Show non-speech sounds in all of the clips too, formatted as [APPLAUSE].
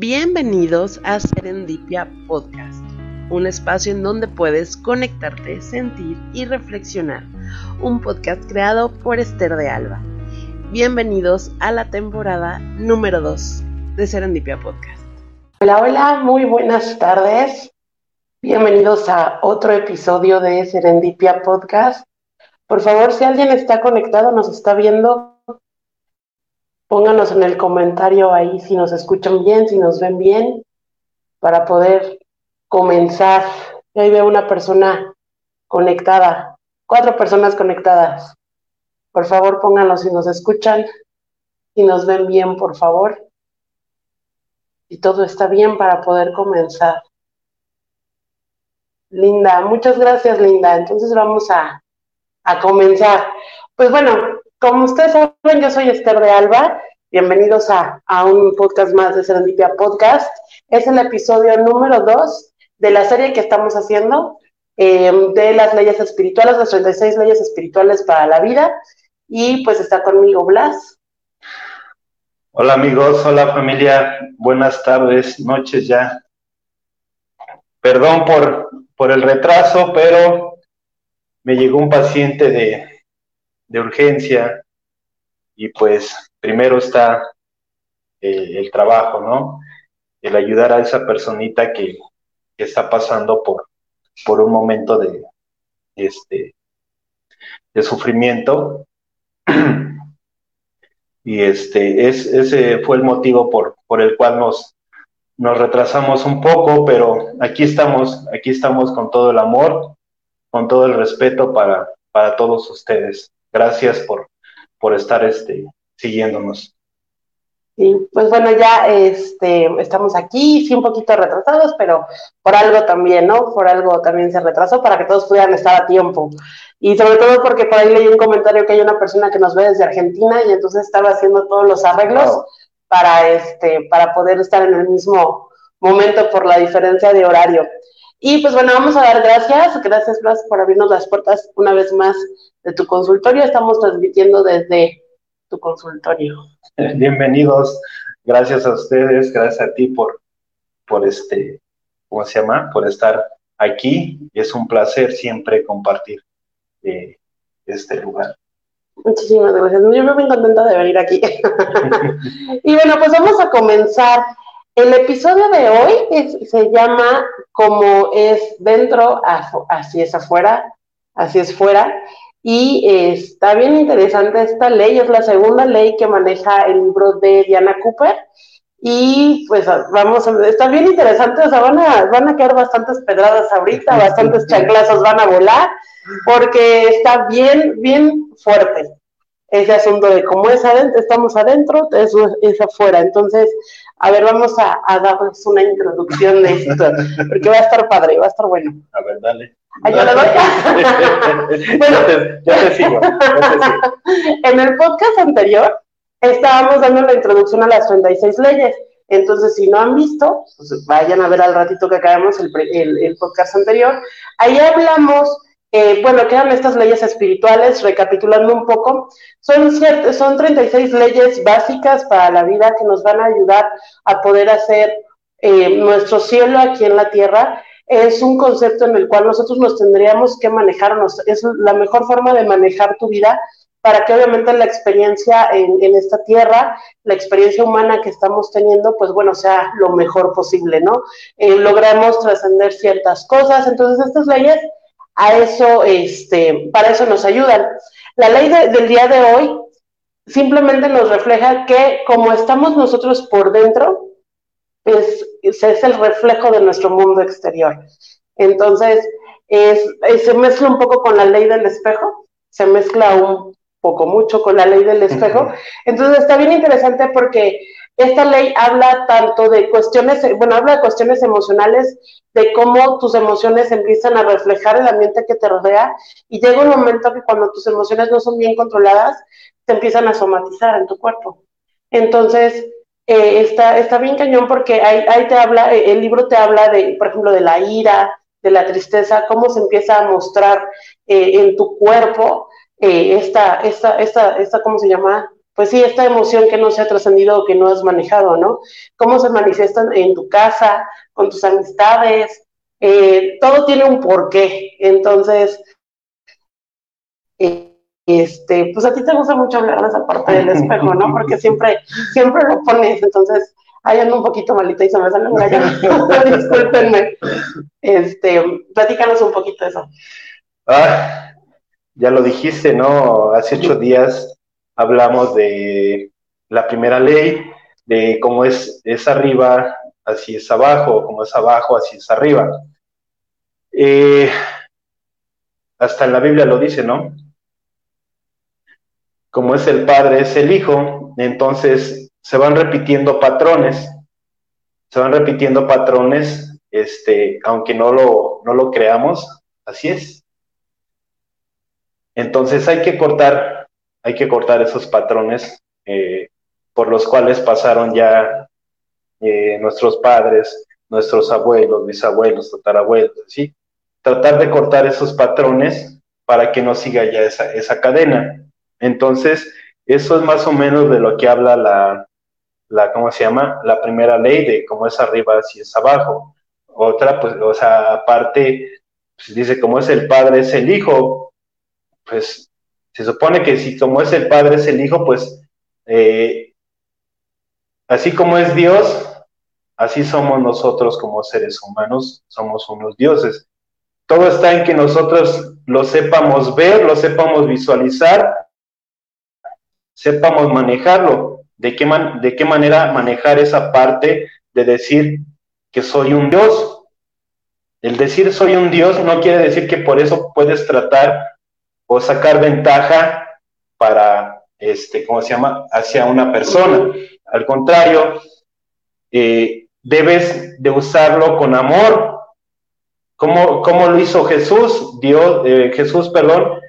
Bienvenidos a Serendipia Podcast, un espacio en donde puedes conectarte, sentir y reflexionar. Un podcast creado por Esther de Alba. Bienvenidos a la temporada número 2 de Serendipia Podcast. Hola, hola, muy buenas tardes. Bienvenidos a otro episodio de Serendipia Podcast. Por favor, si alguien está conectado, nos está viendo, Pónganos en el comentario ahí si nos escuchan bien, si nos ven bien, para poder comenzar. Ahí veo una persona conectada, cuatro personas conectadas. Por favor, pónganlo si nos escuchan, si nos ven bien, por favor. Y todo está bien para poder comenzar. Linda, muchas gracias, Linda. Entonces vamos a, a comenzar. Pues bueno, como ustedes saben, yo soy Esther de Alba. Bienvenidos a, un podcast más de Serendipia Podcast. Es el episodio número dos de la serie que estamos haciendo em, de las leyes espirituales, las 36 leyes espirituales para la vida. Y pues está conmigo Blas. Hola amigos, hola familia, buenas tardes, noches ya. Perdón por, por el retraso, pero me llegó un paciente de, de urgencia y pues primero está eh, el trabajo, ¿no? El ayudar a esa personita que, está pasando por, por un momento de, este, de sufrimiento. [CLEARS THROAT] Y este, es, ese fue el motivo por, por el cual nos, nos retrasamos un poco, pero aquí estamos, aquí estamos con todo el amor, con todo el respeto para, para todos ustedes gracias por, por estar este, siguiéndonos. Sí, pues bueno, ya este, estamos aquí, sí un poquito retrasados, pero por algo también, ¿no? Por algo también se retrasó para que todos pudieran estar a tiempo. Y sobre todo porque por ahí leí un comentario que hay una persona que nos ve desde Argentina y entonces estaba haciendo todos los arreglos para, este, para poder estar en el mismo momento por la diferencia de horario. Y pues bueno, vamos a dar gracias, gracias Blas por abrirnos las puertas una vez más de tu consultorio. Estamos transmitiendo desde tu consultorio. Bienvenidos, gracias a ustedes, gracias a ti por, por este, ¿cómo se llama? Por estar aquí. Es un placer siempre compartir eh, este lugar. Muchísimas gracias. Yo me muy contenta de venir aquí. [LAUGHS] y bueno, pues vamos a comenzar el episodio de hoy se llama Como es dentro, así es afuera, así es fuera. Y está bien interesante esta ley, es la segunda ley que maneja el libro de Diana Cooper. Y pues vamos, a, está bien interesante, o sea, van a, van a quedar bastantes pedradas ahorita, bastantes chanclazos van a volar, porque está bien, bien fuerte ese asunto de cómo es adentro, estamos adentro, eso es afuera. Entonces, a ver, vamos a, darles una introducción de esto, porque va a estar padre, va a estar bueno. A ver, dale. ¿Ay, yo le doy? [LAUGHS] bueno, ya te, sigo, En el podcast anterior estábamos dando la introducción a las 36 leyes. Entonces, si no han visto, pues vayan a ver al ratito que acabamos el, el podcast anterior. Ahí hablamos eh, bueno, quedan estas leyes espirituales, recapitulando un poco, son, son 36 leyes básicas para la vida que nos van a ayudar a poder hacer eh, nuestro cielo aquí en la tierra. Es un concepto en el cual nosotros nos tendríamos que manejarnos. Es la mejor forma de manejar tu vida para que obviamente la experiencia en, esta tierra, la experiencia humana que estamos teniendo, pues bueno, sea lo mejor posible, ¿no? Eh, logramos trascender ciertas cosas. Entonces, estas leyes a eso, este, para eso nos ayudan. La ley del día de hoy simplemente nos refleja que como estamos nosotros por dentro, es, es el reflejo de nuestro mundo exterior. Entonces, es, se mezcla un poco con la ley del espejo, se mezcla un poco mucho con la ley del espejo. Entonces, está bien interesante porque esta ley habla tanto de cuestiones, bueno, habla de cuestiones emocionales, de cómo tus emociones empiezan a reflejar el ambiente que te rodea y llega un momento que cuando tus emociones no son bien controladas, te empiezan a somatizar en tu cuerpo. Entonces, eh, está, está bien cañón porque ahí, ahí te habla, eh, el libro te habla de, por ejemplo, de la ira, de la tristeza, cómo se empieza a mostrar eh, en tu cuerpo esta, esta, esta, esta, ¿cómo se llama? Pues sí, esta emoción que no se ha trascendido o que no has manejado, ¿no? ¿Cómo se manifiestan en tu casa, con tus amistades? Eh, todo tiene un porqué. Entonces, eh, este, pues a ti te gusta mucho hablar de esa parte del espejo, ¿no? Porque [LAUGHS] siempre, siempre lo pones, entonces, ahí ando un poquito malita y se me sale un gallo, [LAUGHS] discúlpenme. Este, platícanos un poquito de eso. Ah, ya lo dijiste, ¿no? Hace ocho días hablamos de la primera ley, de cómo es, es arriba, así es abajo, como es abajo, así es arriba. Eh, hasta en la Biblia lo dice, ¿no? Como es el Padre, es el Hijo, entonces se van repitiendo patrones, se van repitiendo patrones, este, aunque no lo, no lo creamos, así es. Entonces hay que cortar hay que cortar esos patrones eh, por los cuales pasaron ya eh, nuestros padres, nuestros abuelos, bisabuelos, tatarabuelos, ¿sí? Tratar de cortar esos patrones para que no siga ya esa, esa cadena. Entonces, eso es más o menos de lo que habla la, la, ¿cómo se llama? La primera ley de cómo es arriba, así es abajo. Otra, pues, o sea, aparte, pues dice, como es el padre, es el hijo, pues se supone que si como es el Padre, es el Hijo, pues eh, así como es Dios, así somos nosotros como seres humanos, somos unos dioses. Todo está en que nosotros lo sepamos ver, lo sepamos visualizar, sepamos manejarlo. ¿De qué, ¿De qué manera manejar esa parte de decir que soy un Dios? El decir soy un Dios no quiere decir que por eso puedes tratar o sacar ventaja para, este, ¿cómo se llama?, hacia una persona. Al contrario, eh, debes de usarlo con amor. ¿Cómo, cómo lo hizo Jesús? Dios, eh, Jesús, perdón,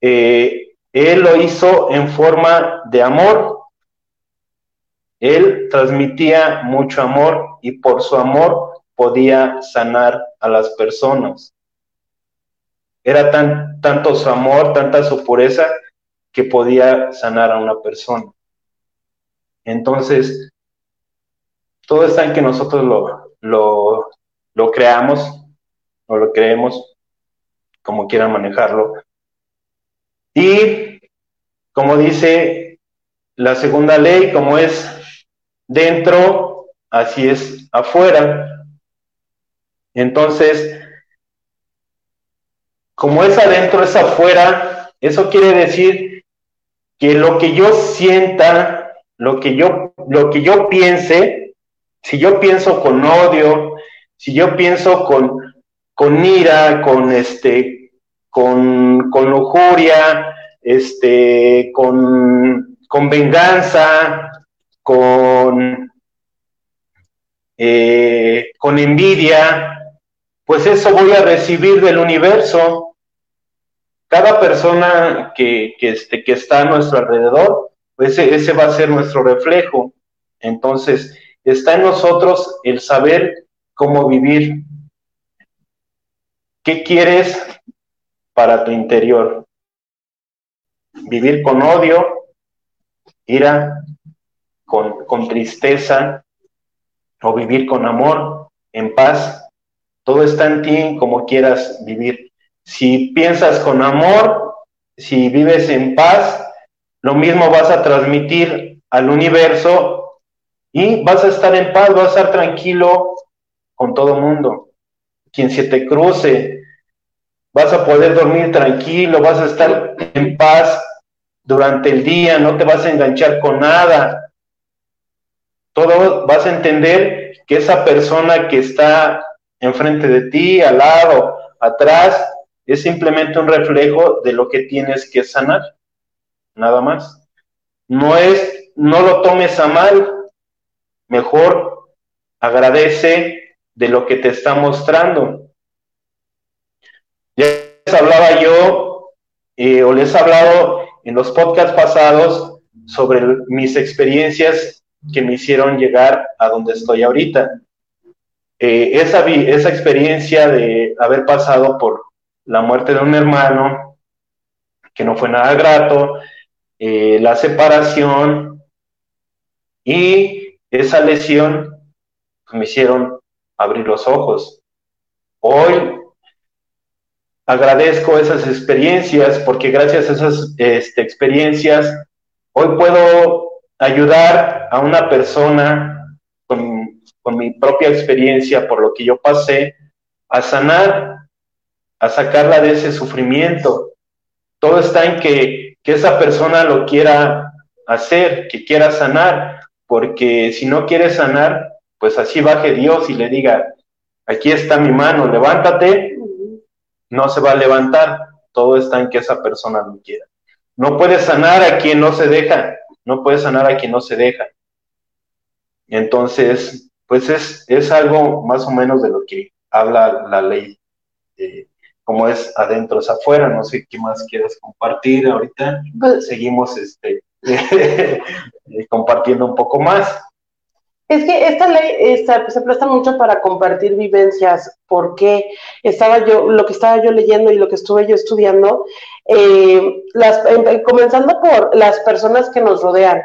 eh, él lo hizo en forma de amor. Él transmitía mucho amor y por su amor podía sanar a las personas. Era tan, tanto su amor, tanta su pureza, que podía sanar a una persona. Entonces, todo está en que nosotros lo, lo, lo creamos o lo creemos, como quieran manejarlo. Y, como dice la segunda ley, como es dentro, así es afuera. Entonces, como es adentro, es afuera, eso quiere decir que lo que yo sienta, lo que yo, lo que yo piense, si yo pienso con odio, si yo pienso con, con ira, con este, con, con lujuria, este, con, con venganza, con, eh, con envidia, pues eso voy a recibir del universo cada persona que, que, este, que está a nuestro alrededor, pues ese, va a ser nuestro reflejo. Entonces, está en nosotros el saber cómo vivir. ¿Qué quieres para tu interior? ¿Vivir con odio, ira, con, con tristeza o vivir con amor, en paz? Todo está en ti como quieras vivir. Si piensas con amor, si vives en paz, lo mismo vas a transmitir al universo y vas a estar en paz, vas a estar tranquilo con todo mundo. Quien se te cruce, vas a poder dormir tranquilo, vas a estar en paz durante el día, no te vas a enganchar con nada. Todo vas a entender que esa persona que está enfrente de ti, al lado, atrás, es simplemente un reflejo de lo que tienes que sanar, nada más. No es, no lo tomes a mal, mejor agradece de lo que te está mostrando. Ya les hablaba yo, eh, o les he hablado en los podcasts pasados sobre mis experiencias que me hicieron llegar a donde estoy ahorita. Eh, esa, esa experiencia de haber pasado por la muerte de un hermano, que no fue nada grato, eh, la separación y esa lesión me hicieron abrir los ojos. Hoy agradezco esas experiencias porque gracias a esas este, experiencias hoy puedo ayudar a una persona con, con, mi propia experiencia por lo que yo pasé a sanar, a sacarla de ese sufrimiento. Todo está en que, que esa persona lo quiera hacer, que quiera sanar, porque si no quiere sanar, pues así baje Dios y le diga, aquí está mi mano, levántate no se va a levantar. Todo está en que esa persona lo quiera. No puede sanar a quien no se deja. No puede sanar a quien no se deja. Entonces, pues es, es algo más o menos de lo que habla la ley. Como es adentro es afuera. No sé qué más quieres compartir ahorita. Pues Seguimos este, [LAUGHS] compartiendo un poco más. Es que esta ley se presta mucho para compartir vivencias, porque estaba yo, lo que estaba yo leyendo y lo que estuve yo estudiando, eh, las, em, comenzando por las personas que nos rodean.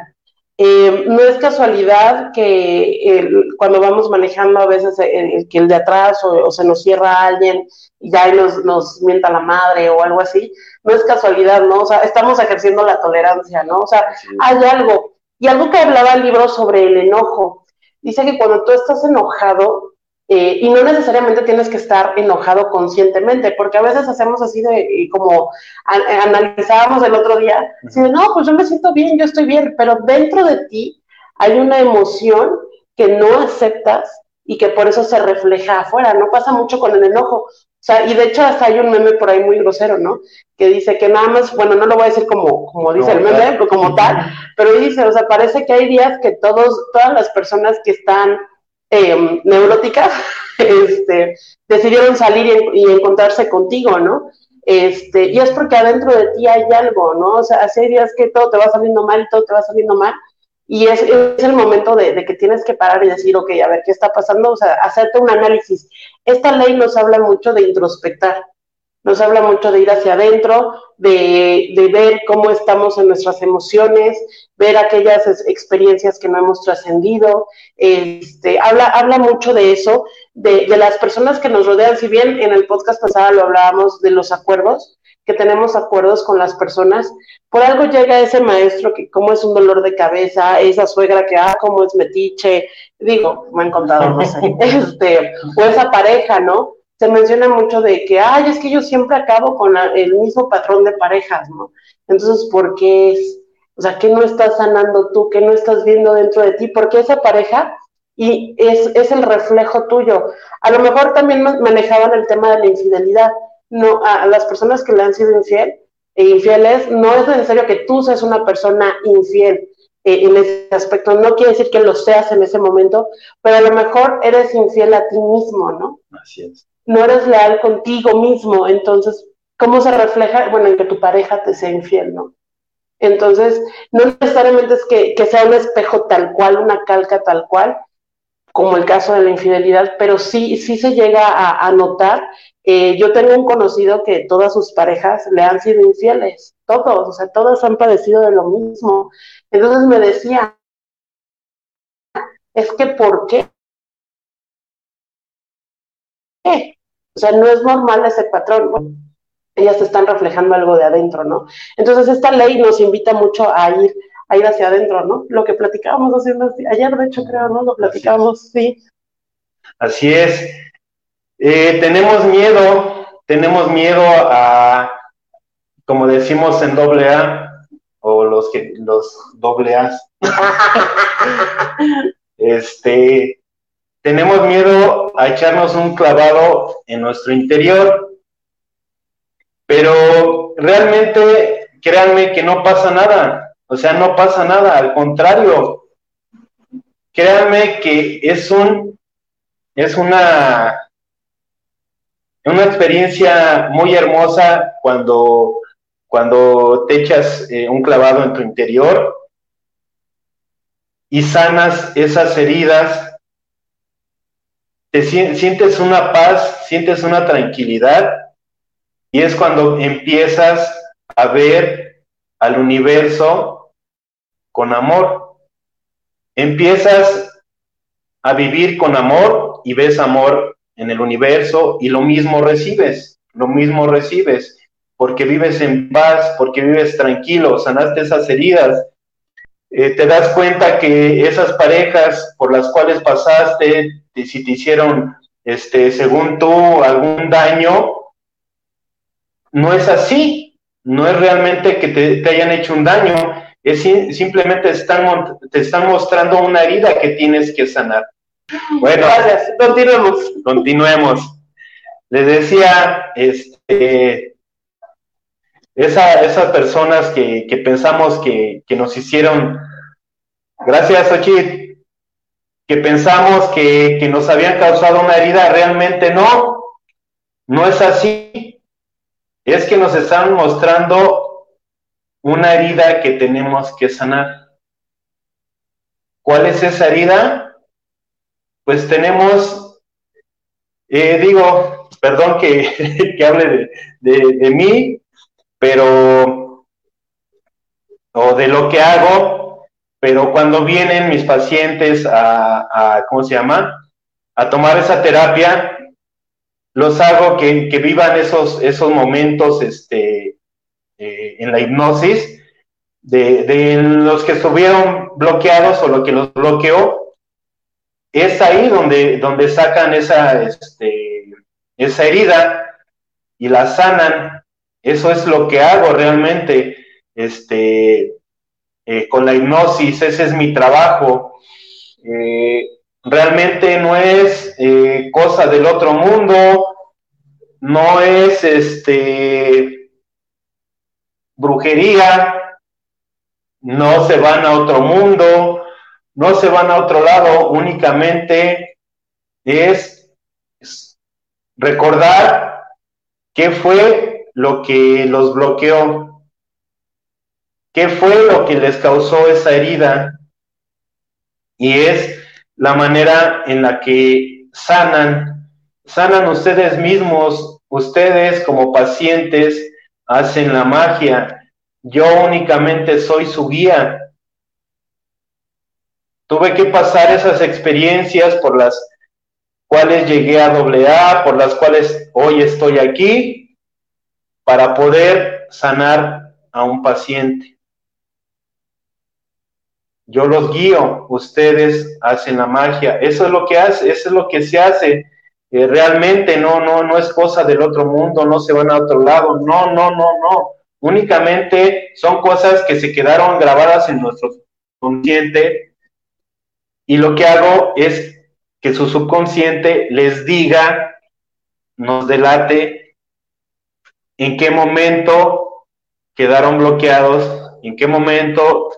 Eh, no es casualidad que cuando vamos manejando a veces el, que el de atrás o, se nos cierra alguien y ya nos, nos mienta la madre o algo así, no es casualidad, ¿no? O sea, estamos ejerciendo la tolerancia, ¿no? O sea, hay algo. Y algo que hablaba el libro sobre el enojo, dice que cuando tú estás enojado, eh, y no necesariamente tienes que estar enojado conscientemente, porque a veces hacemos así de, como analizábamos el otro día, no, pues yo me siento bien, yo estoy bien, pero dentro de ti hay una emoción que no aceptas y que por eso se refleja afuera, no pasa mucho con el enojo. O sea, y de hecho hasta hay un meme por ahí muy grosero, ¿no? Que dice que nada más, bueno, no lo voy a decir como, como dice el meme, como tal, pero dice, o sea, parece que hay días que todos, todas las personas que están em, neuróticas, [LAUGHS] este, decidieron salir y, encontrarse contigo, ¿no? Este, y es porque adentro de ti hay algo, ¿no? O sea, hace días que todo te va saliendo mal y todo te va saliendo mal, y es, es el momento de, de, que tienes que parar y decir, ok, a ver qué está pasando, o sea, hacerte un análisis. Esta ley nos habla mucho de introspectar, nos habla mucho de ir hacia adentro, de, de ver cómo estamos en nuestras emociones, ver aquellas experiencias que no hemos trascendido. Este, habla, habla mucho de eso, de, de las personas que nos rodean. Si bien en el podcast pasado lo hablábamos de los acuerdos, que tenemos acuerdos con las personas, por algo llega ese maestro que como es un dolor de cabeza, esa suegra que, ah, como es metiche, digo, me han contado, no sé, [LAUGHS] este, o esa pareja, ¿no? Se menciona mucho de que, ay, es que yo siempre acabo con el mismo patrón de parejas, ¿no? Entonces, ¿por qué es? O sea, ¿qué no estás sanando tú? ¿Qué no estás viendo dentro de ti? Porque esa pareja y es, es el reflejo tuyo. A lo mejor también manejaban el tema de la infidelidad, no, a las personas que le han sido infiel e infieles, no es necesario que tú seas una persona infiel eh, en ese aspecto. No quiere decir que lo seas en ese momento, pero a lo mejor eres infiel a ti mismo, ¿no? Así es. No eres leal contigo mismo. Entonces, ¿cómo se refleja? Bueno, en que tu pareja te sea infiel, ¿no? Entonces, no necesariamente es que, que sea un espejo tal cual, una calca tal cual, como el caso de la infidelidad, pero sí, sí se llega a, notar eh, yo tengo un conocido que todas sus parejas le han sido infieles, todos, o sea, todas han padecido de lo mismo. Entonces me decía, es que ¿por qué? O sea, no es normal ese patrón. ellas están reflejando algo de adentro, ¿no? Entonces esta ley nos invita mucho a ir, a ir hacia adentro, ¿no? Lo que platicábamos haciendo ayer, de hecho, creo, ¿no? Lo platicábamos, sí. Así es. Eh, tenemos miedo, tenemos miedo a, como decimos en doble A, o los que los doble A, [LAUGHS] este, tenemos miedo a echarnos un clavado en nuestro interior, pero realmente créanme que no pasa nada, o sea, no pasa nada, al contrario, créanme que es un, es una una experiencia muy hermosa cuando, cuando te echas eh, un clavado en tu interior y sanas esas heridas, te sientes una paz, sientes una tranquilidad y es cuando empiezas a ver al universo con amor. Empiezas a vivir con amor y ves amor en el universo y lo mismo recibes, lo mismo recibes, porque vives en paz, porque vives tranquilo, sanaste esas heridas, eh, te das cuenta que esas parejas por las cuales pasaste, si te hicieron, este, según tú, algún daño, no es así, no es realmente que te, hayan hecho un daño, es simplemente están, te están mostrando una herida que tienes que sanar. Bueno, Gracias. continuemos. Continuemos. Les decía, este, esas personas que, pensamos que, nos hicieron, gracias Ochit, que pensamos que, nos habían causado una herida, realmente no, no es así. Es que nos están mostrando una herida que tenemos que sanar. ¿Cuál es esa herida? Pues tenemos, eh, digo, perdón que, [LAUGHS] hable de mí, pero, o de lo que hago, pero cuando vienen mis pacientes a, ¿cómo se llama? A tomar esa terapia, los hago que, vivan esos, esos momentos este, eh, en la hipnosis de, los que estuvieron bloqueados o lo que los bloqueó. Es ahí donde, donde sacan esa, este, esa herida y la sanan eso es lo que hago realmente, este, eh, con la hipnosis, ese es mi trabajo. Eh, realmente no es eh, cosa del otro mundo, no es este brujería, no se van a otro mundo, no se van a otro lado, únicamente es recordar qué fue lo que los bloqueó? ¿Qué fue lo que les causó esa herida? Y es la manera en la que sanan, sanan ustedes mismos, ustedes como pacientes hacen la magia. Yo únicamente soy su guía. Tuve que pasar esas experiencias por las cuales llegué a doble A, por las cuales hoy estoy aquí, para poder sanar a un paciente. Yo los guío, ustedes hacen la magia. Eso es lo que hace, eso es lo que se hace. Eh, realmente no, no, no es cosa del otro mundo, no se van a otro lado. No, no, no, no. Únicamente son cosas que se quedaron grabadas en nuestro consciente. Y lo que hago es que su subconsciente les diga, nos delate en qué momento quedaron bloqueados, en qué momento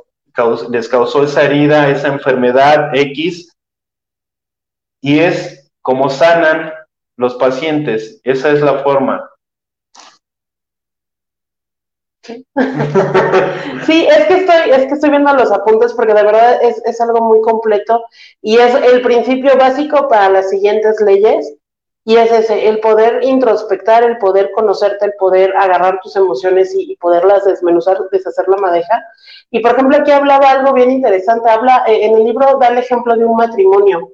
les causó esa herida, esa enfermedad X, y es como sanan los pacientes, esa es la forma. [LAUGHS] Sí. es que estoy, es que estoy viendo los apuntes porque de verdad es, es algo muy completo y es el principio básico para las siguientes leyes y es ese, el poder introspectar, el poder conocerte, el poder agarrar tus emociones y, poderlas desmenuzar, deshacer la madeja. Y por ejemplo, aquí hablaba algo bien interesante, habla, eh, en el libro da el ejemplo de un matrimonio,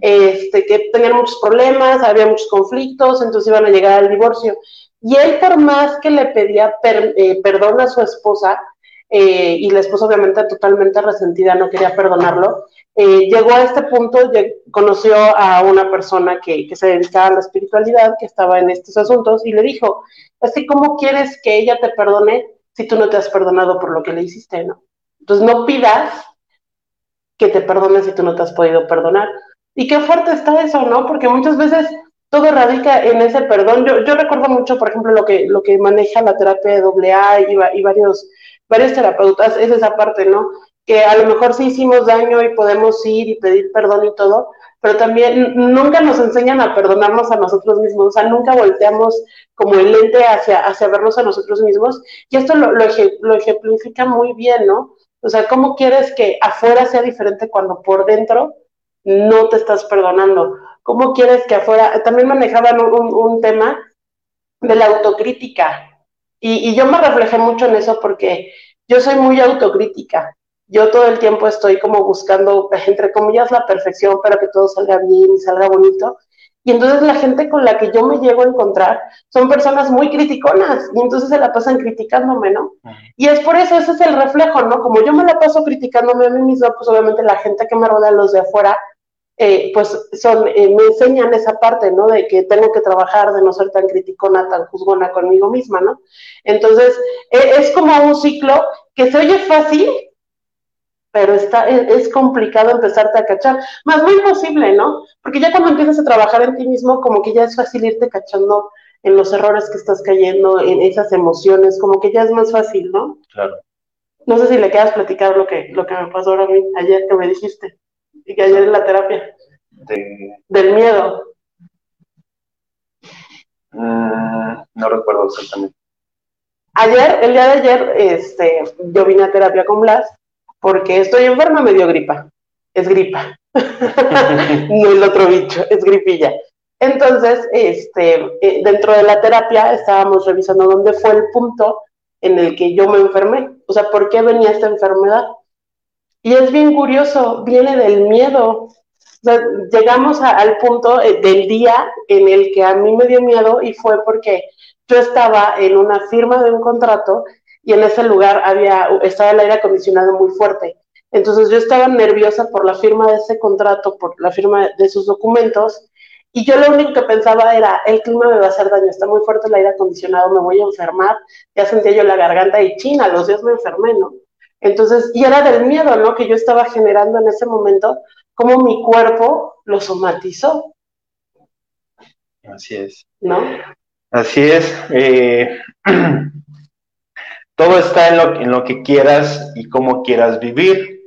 este, que tenían muchos problemas, había muchos conflictos, entonces iban a llegar al divorcio. Y él, por más que le pedía eh, perdón a su esposa, eh, y la esposa obviamente totalmente resentida, no quería perdonarlo, eh, llegó a este punto, conoció a una persona que, se dedicaba a la espiritualidad, que estaba en estos asuntos, y le dijo, así cómo quieres que ella te perdone si tú no te has perdonado por lo que le hiciste, ¿no? Entonces no pidas que te perdone si tú no te has podido perdonar. Y qué fuerte está eso, ¿no? Porque muchas veces todo radica en ese perdón. Yo, yo recuerdo mucho, por ejemplo, lo que, lo que maneja la terapia de AA y, y varios, varios terapeutas, es esa parte, ¿no? Que a lo mejor sí hicimos daño y podemos ir y pedir perdón y todo, pero también nunca nos enseñan a perdonarnos a nosotros mismos, o sea, nunca volteamos como el lente hacia, hacia vernos a nosotros mismos, y esto lo, lo, ejemplifica muy bien, ¿no? O sea, ¿cómo quieres que afuera sea diferente cuando por dentro no te estás perdonando? ¿Cómo quieres que afuera, también manejaban un, un tema de la autocrítica, y, y yo me reflejé mucho en eso porque yo soy muy autocrítica. Yo todo el tiempo estoy como buscando, entre comillas, la perfección para que todo salga bien y salga bonito. Y entonces la gente con la que yo me llego a encontrar son personas muy criticonas y entonces se la pasan criticándome, ¿no? Y es por eso, ese es el reflejo, ¿no? Como yo me la paso criticándome a mí misma, pues obviamente la gente que me rodea, los de afuera, eh, pues son, eh, me enseñan esa parte, ¿no? De que tengo que trabajar, de no ser tan criticona, tan juzgona conmigo misma, ¿no? Entonces, e, es como un ciclo que se oye fácil, pero está, e, es, complicado empezarte a cachar. Más muy posible, ¿no? Porque ya cuando empiezas a trabajar en ti mismo, como que ya es fácil irte cachando en los errores que estás cayendo, en esas emociones, como que ya es más fácil, ¿no? Claro. No sé si le quedas platicar lo que, lo que me pasó ahora a mí, ayer que me dijiste, y que ayer en la terapia. Del miedo. Mm, no recuerdo exactamente. Ayer, el día de ayer, este, yo vine a terapia con Blas porque estoy enferma, me dio gripa. Es gripa. [LAUGHS] no el otro bicho, es gripilla. Entonces, este, eh, dentro de la terapia estábamos revisando dónde fue el punto en el que yo me enfermé. O sea, ¿por qué venía esta enfermedad? Y es bien curioso, viene del miedo. Llegamos al punto eh, del día en el que a mí me dio miedo y fue porque yo estaba en una firma de un contrato y en ese lugar había, estaba el aire acondicionado muy fuerte. Entonces yo estaba nerviosa por la firma de ese contrato, por la firma de sus documentos, y yo lo único que pensaba era, el clima me va a hacer daño, está muy fuerte el aire acondicionado, me voy a enfermar, ya sentía yo la garganta y china, los días me enfermé, ¿no? Entonces, y era del miedo, ¿no? Que yo estaba generando en ese momento, como mi cuerpo lo somatizó. Así es. ¿No? Así es. Eh, [CLEARS THROAT] Todo está en lo, en lo que quieras y cómo quieras vivir.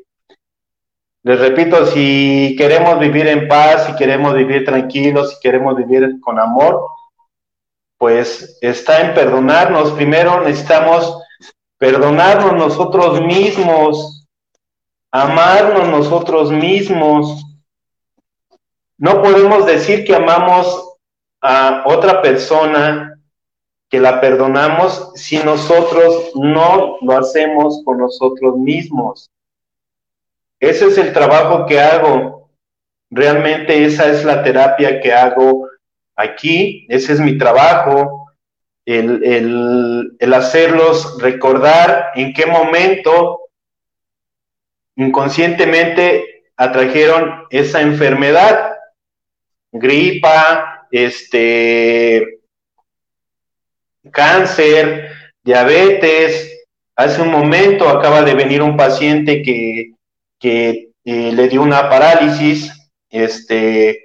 Les repito, si queremos vivir en paz, si queremos vivir tranquilos, si queremos vivir con amor, pues está en perdonarnos. Primero necesitamos perdonarnos nosotros mismos, amarnos nosotros mismos. No podemos decir que amamos a otra persona que la perdonamos si nosotros no lo hacemos con nosotros mismos. Ese es el trabajo que hago. Realmente esa es la terapia que hago aquí. Ese es mi trabajo. El, el, el hacerlos recordar en qué momento inconscientemente atrajeron esa enfermedad, gripa, este, cáncer, diabetes. Hace un momento acaba de venir un paciente que, que eh, le dio una parálisis. Este,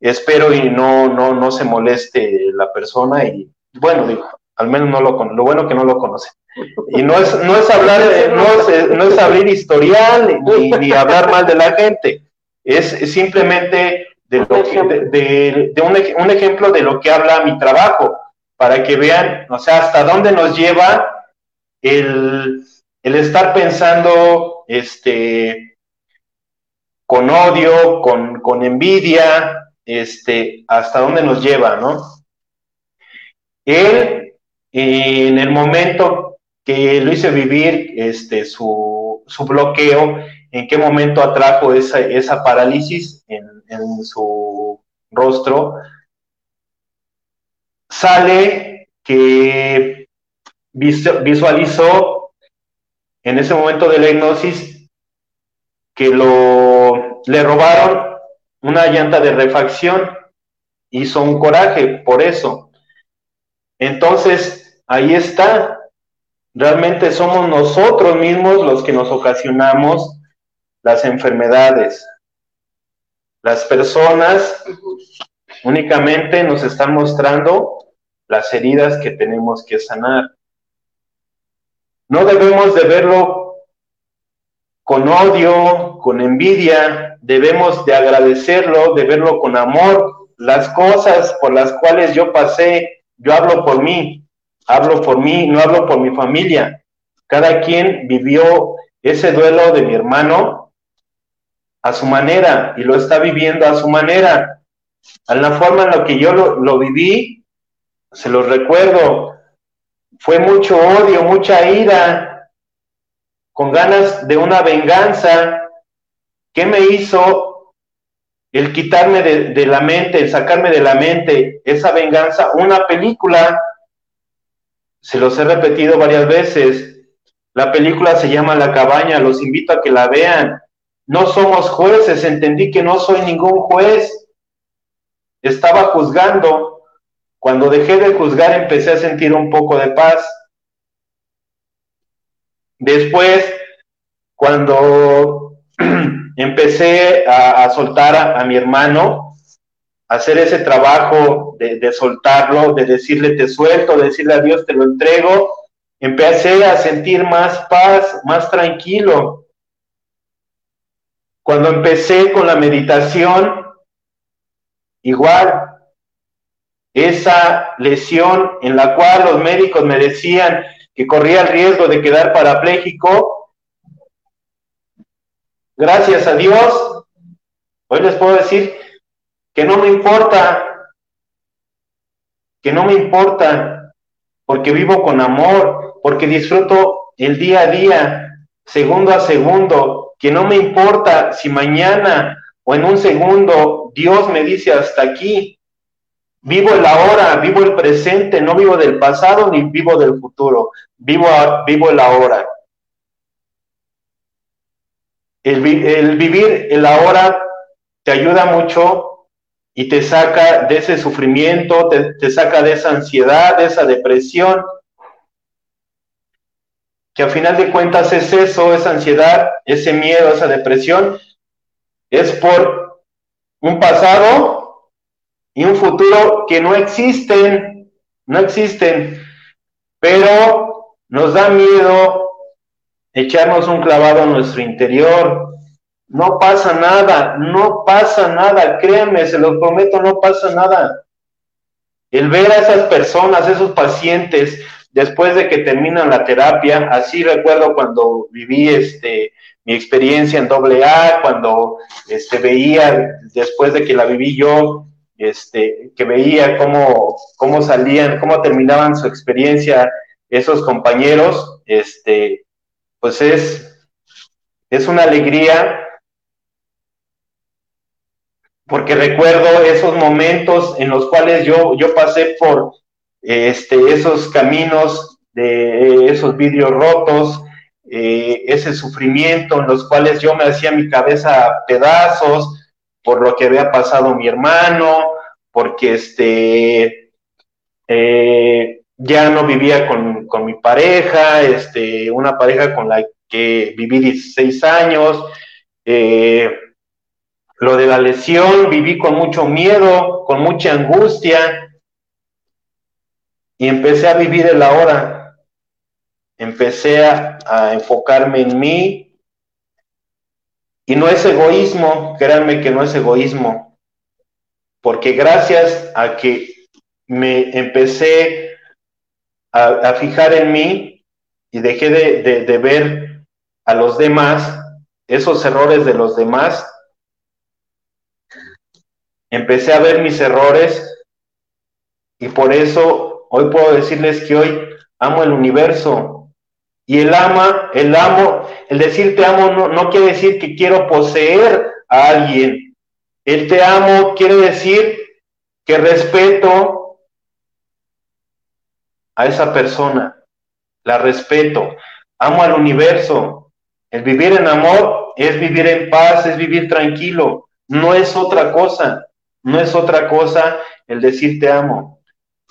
espero y no, no, no se moleste la persona y bueno, digo, al menos no lo lo bueno que no lo conoce. Y no es, no es hablar, no es, no es abrir historial ni, hablar mal de la gente, es, simplemente de, lo de, de un, ejemplo de lo que habla mi trabajo para que vean, o sea, hasta dónde nos lleva el, estar pensando este, con odio, con, envidia, este, hasta dónde nos lleva, ¿no? Él, en el momento que lo hice vivir este, su, bloqueo, en qué momento atrajo esa, esa parálisis en, en su rostro, sale que visualizó en ese momento de la hipnosis que lo, le robaron una llanta de refacción, hizo un coraje por eso. Entonces, ahí está. Realmente somos nosotros mismos los que nos ocasionamos las enfermedades. Las personas únicamente nos están mostrando las heridas que tenemos que sanar. No debemos de verlo con odio, con envidia, debemos de agradecerlo, de verlo con amor. Las cosas por las cuales yo pasé, yo hablo por mí, hablo por mí, no hablo por mi familia. Cada quien vivió ese duelo de mi hermano a su manera y lo está viviendo a su manera. A la forma en la que yo lo, lo viví, se los recuerdo, fue mucho odio, mucha ira, con ganas de una venganza. ¿Qué me hizo el quitarme de, la mente, el sacarme de la mente esa venganza? Una película, se los he repetido varias veces, la película se llama La cabaña, los invito a que la vean. No somos jueces, entendí que no soy ningún juez. Estaba juzgando. Cuando dejé de juzgar empecé a sentir un poco de paz. Después, cuando [CLEARS THROAT] empecé a, soltar a, mi hermano, hacer ese trabajo de, soltarlo, de decirle te suelto, de decirle a Dios te lo entrego, empecé a sentir más paz, más tranquilo. Cuando empecé con la meditación, igual, esa lesión en la cual los médicos me decían que corría el riesgo de quedar parapléjico, gracias a Dios, hoy les puedo decir que no me importa, que no me importa, porque vivo con amor, porque disfruto el día a día, segundo a segundo, que no me importa si mañana o en un segundo Dios me dice hasta aquí. Vivo el ahora, vivo el presente, no vivo del pasado ni vivo del futuro, vivo, vivo el ahora. El, el vivir el ahora te ayuda mucho y te saca de ese sufrimiento, te, te saca de esa ansiedad, de esa depresión, que a final de cuentas es eso, esa ansiedad, ese miedo, esa depresión, es por un pasado y un futuro que no existen, no existen, pero nos da miedo echarnos un clavado en nuestro interior. No pasa nada, no pasa nada, créanme, se los prometo, no pasa nada. El ver a esas personas, esos pacientes, después de que terminan la terapia, así recuerdo cuando viví este, mi experiencia en doble A, cuando este, veía, después de que la viví yo, este, que veía cómo, cómo salían, cómo terminaban su experiencia esos compañeros, este, pues es, es una alegría porque recuerdo esos momentos en los cuales yo, yo pasé por este, esos caminos de esos vidrios rotos, eh, ese sufrimiento en los cuales yo me hacía mi cabeza a pedazos por lo que había pasado mi hermano, porque este, eh, ya no vivía con, con, mi pareja, este, una pareja con la que viví 16 años, eh, lo de la lesión, viví con mucho miedo, con mucha angustia, y empecé a vivir el ahora. Empecé a, enfocarme en mí. Y no es egoísmo, créanme que no es egoísmo. Porque gracias a que me empecé a, fijar en mí y dejé de ver a los demás, esos errores de los demás, empecé a ver mis errores y por eso Hoy puedo decirles que hoy amo el universo. Y el ama, el amo, el decir te amo no, quiere decir que quiero poseer a alguien. El te amo quiere decir que respeto a esa persona, la respeto, amo al universo. El vivir en amor es vivir en paz, es vivir tranquilo, no es otra cosa, no es otra cosa el decir te amo.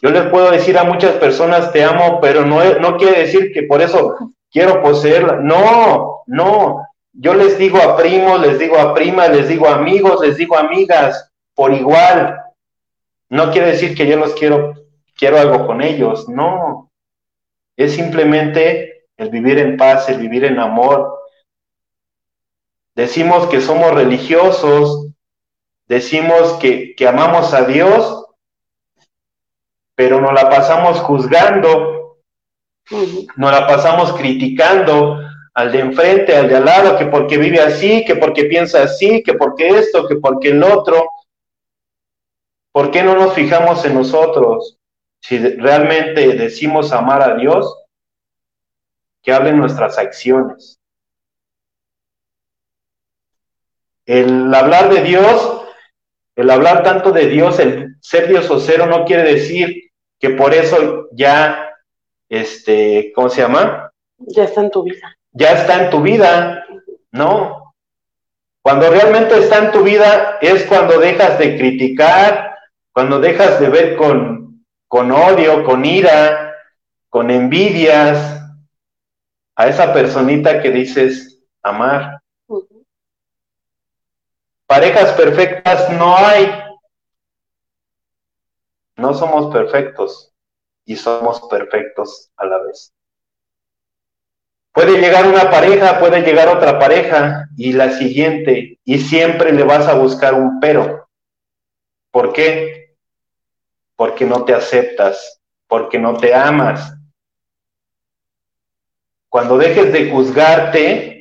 Yo les puedo decir a muchas personas te amo, pero no, no quiere decir que por eso quiero poseerla. No, no. Yo les digo a primos, les digo a primas, les digo a amigos, les digo a amigas, por igual. No quiere decir que yo los quiero, quiero algo con ellos. No. Es simplemente el vivir en paz, el vivir en amor. Decimos que somos religiosos, decimos que, que amamos a Dios, pero nos la pasamos juzgando, nos la pasamos criticando al de enfrente, al de al lado, que porque vive así, que porque piensa así, que porque esto, que porque el otro. ¿Por qué no nos fijamos en nosotros? Si realmente decimos amar a Dios, que hablen nuestras acciones. El hablar de Dios, el hablar tanto de Dios, el ser Dios diosocero no quiere decir que por eso ya, este, ¿cómo se llama? Ya está en tu vida. Ya está en tu vida, no. Cuando realmente está en tu vida es cuando dejas de criticar, cuando dejas de ver con, con odio, con ira, con envidias a esa personita que dices amar. Parejas perfectas no hay. No somos perfectos y somos perfectos a la vez. Puede llegar una pareja, puede llegar otra pareja y la siguiente, y siempre le vas a buscar un pero. ¿Por qué? Porque no te aceptas, porque no te amas. Cuando dejes de juzgarte,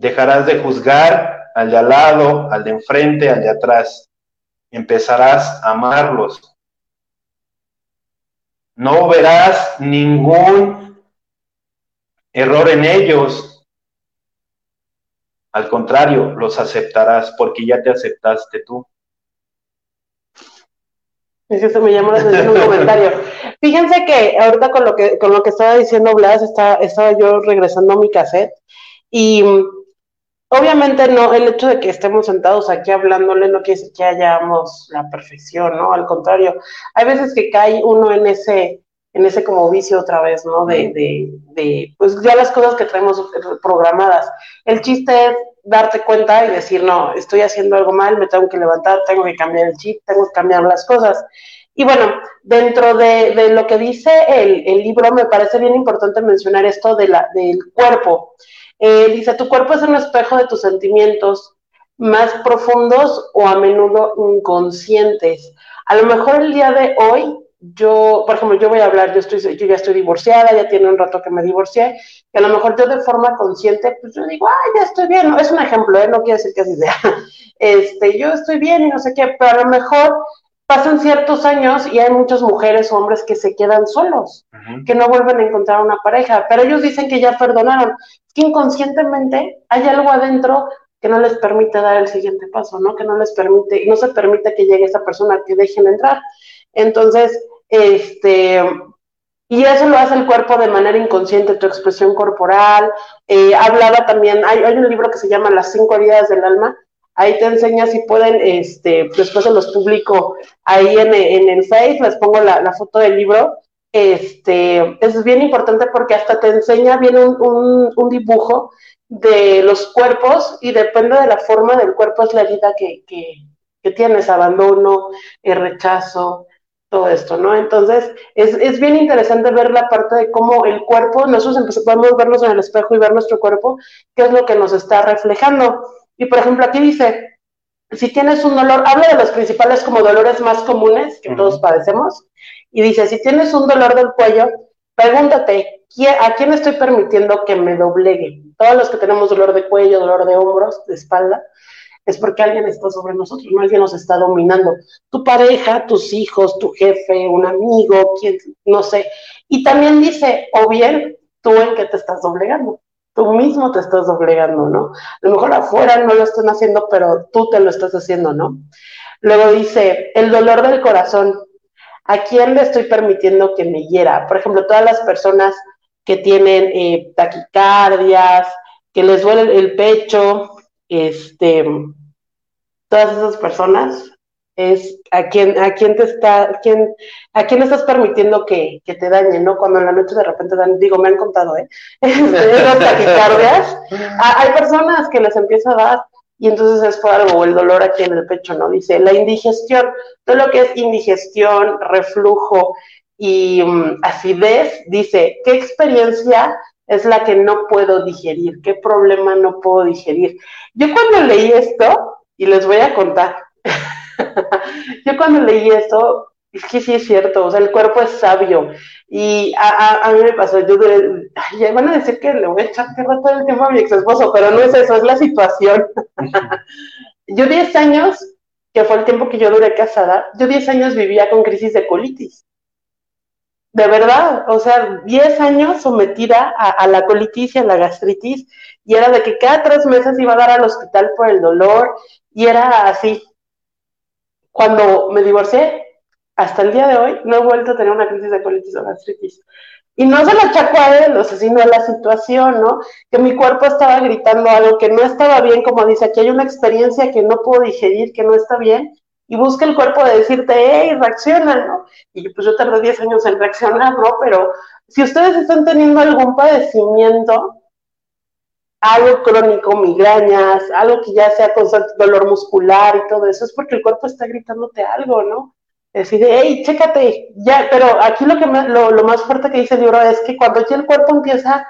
Dejarás de juzgar al de al lado, al de enfrente, al de atrás. Empezarás a amarlos. No verás ningún error en ellos. Al contrario, los aceptarás porque ya te aceptaste tú. Es que se me llamó la atención un comentario. Fíjense que ahorita con lo que, con lo que estaba diciendo Blas, estaba, estaba yo regresando a mi cassette y Obviamente no, el hecho de que estemos sentados aquí hablándole no quiere decir que hayamos la perfección, ¿no? Al contrario, hay veces que cae uno en ese, en ese como vicio otra vez, ¿no? De, de, de, pues ya las cosas que traemos programadas. El chiste es darte cuenta y decir, no, estoy haciendo algo mal, me tengo que levantar, tengo que cambiar el chip, tengo que cambiar las cosas. Y bueno, dentro de, de lo que dice el, el, libro, me parece bien importante mencionar esto de la, del cuerpo. Eh, dice, tu cuerpo es un espejo de tus sentimientos más profundos o a menudo inconscientes. A lo mejor el día de hoy, yo, por ejemplo, yo voy a hablar, yo, estoy, yo ya estoy divorciada, ya tiene un rato que me divorcié, y a lo mejor yo de forma consciente, pues yo digo, ah, ya estoy bien, es un ejemplo, ¿eh? no quiere decir que así sea, [LAUGHS] este, yo estoy bien y no sé qué, pero a lo mejor pasan ciertos años y hay muchas mujeres o hombres que se quedan solos, que no vuelven a encontrar una pareja, pero ellos dicen que ya perdonaron, que inconscientemente hay algo adentro que no les permite dar el siguiente paso, ¿no? Que no les permite, no se permite que llegue esa persona, que dejen entrar. Entonces, este, y eso lo hace el cuerpo de manera inconsciente, tu expresión corporal. Eh, hablaba también, hay, un libro que se llama Las cinco heridas del alma, Ahí te enseña si pueden, este, después se los publico ahí en, el Face, les pongo la, foto del libro. Este, es bien importante porque hasta te enseña bien un, dibujo de los cuerpos y depende de la forma del cuerpo es la herida que, tienes, abandono, el rechazo, todo esto, ¿no? Entonces, es, es, bien interesante ver la parte de cómo el cuerpo, nosotros podemos vernos en el espejo y ver nuestro cuerpo, qué es lo que nos está reflejando. Y por ejemplo, aquí dice, si tienes un dolor, habla de los principales como dolores más comunes que todos padecemos, y dice, si tienes un dolor del cuello, pregúntate, ¿a quién estoy permitiendo que me doblegue? Todos los que tenemos dolor de cuello, dolor de hombros, de espalda, es porque alguien está sobre nosotros, no alguien nos está dominando. Tu pareja, tus hijos, tu jefe, un amigo, quien, no sé. Y también dice, o bien tú en que te estás doblegando tú mismo te estás doblegando, ¿no? A lo mejor afuera no lo están haciendo, pero tú te lo estás haciendo, ¿no? Luego dice, el dolor del corazón, ¿a quién le estoy permitiendo que me hiera? Por ejemplo, todas las personas que tienen eh, taquicardias, que les duele el pecho, este, todas esas personas, es a quién, a quién te está, a quién, a quién estás permitiendo que, que, te dañe, ¿no? Cuando en la noche de repente dan, digo, me han contado, ¿eh? [LAUGHS] Este, las taquicardias, [LAUGHS] hay personas que les empieza a dar y entonces es por algo, el dolor aquí en el pecho, ¿no? Dice, la indigestión, todo lo que es indigestión, reflujo y um, acidez, dice, ¿qué experiencia es la que no puedo digerir? ¿Qué problema no puedo digerir? Yo cuando leí esto, y les voy a contar, [LAUGHS] yo cuando leí esto, es que sí es cierto, o sea, el cuerpo es sabio. Y a, a, mí me pasó, yo ya van a decir que le voy a echar todo el tiempo a mi ex esposo, pero no es eso, es la situación. yo 10 años, que fue el tiempo que yo duré casada, yo 10 años vivía con crisis de colitis. de verdad, o sea, 10 años sometida a, la colitis y a la gastritis, y era de que cada tres meses iba a dar al hospital por el dolor, y era así. Cuando me divorcié, hasta el día de hoy, no he vuelto a tener una crisis de colitis o gastritis. Y no se lo achaco a él, sino a la situación, ¿no? Que mi cuerpo estaba gritando algo que no estaba bien, como dice, aquí hay una experiencia que no puedo digerir, que no está bien, y busca el cuerpo de decirte, hey, reacciona, ¿no? Y pues yo tardé 10 años en reaccionar, ¿no? Pero si ustedes están teniendo algún padecimiento, algo crónico, migrañas, algo que ya sea constante, dolor muscular y todo eso, es porque el cuerpo está gritándote algo, ¿no? Decide, hey, chécate, ya, pero aquí lo que lo, lo, más fuerte que dice el libro es que cuando ya el cuerpo empieza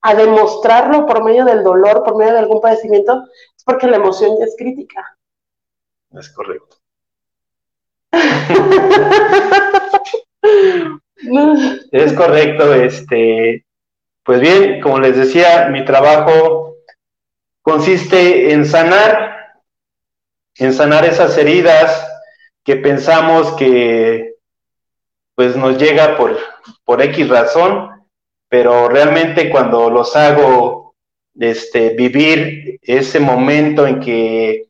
a demostrarlo por medio del dolor, por medio de algún padecimiento, es porque la emoción ya es crítica. Es correcto. [LAUGHS] es correcto, este, pues bien, como les decía, mi trabajo consiste en sanar, en sanar esas heridas que pensamos que pues nos llega por, por X razón, pero realmente cuando los hago este, vivir ese momento en que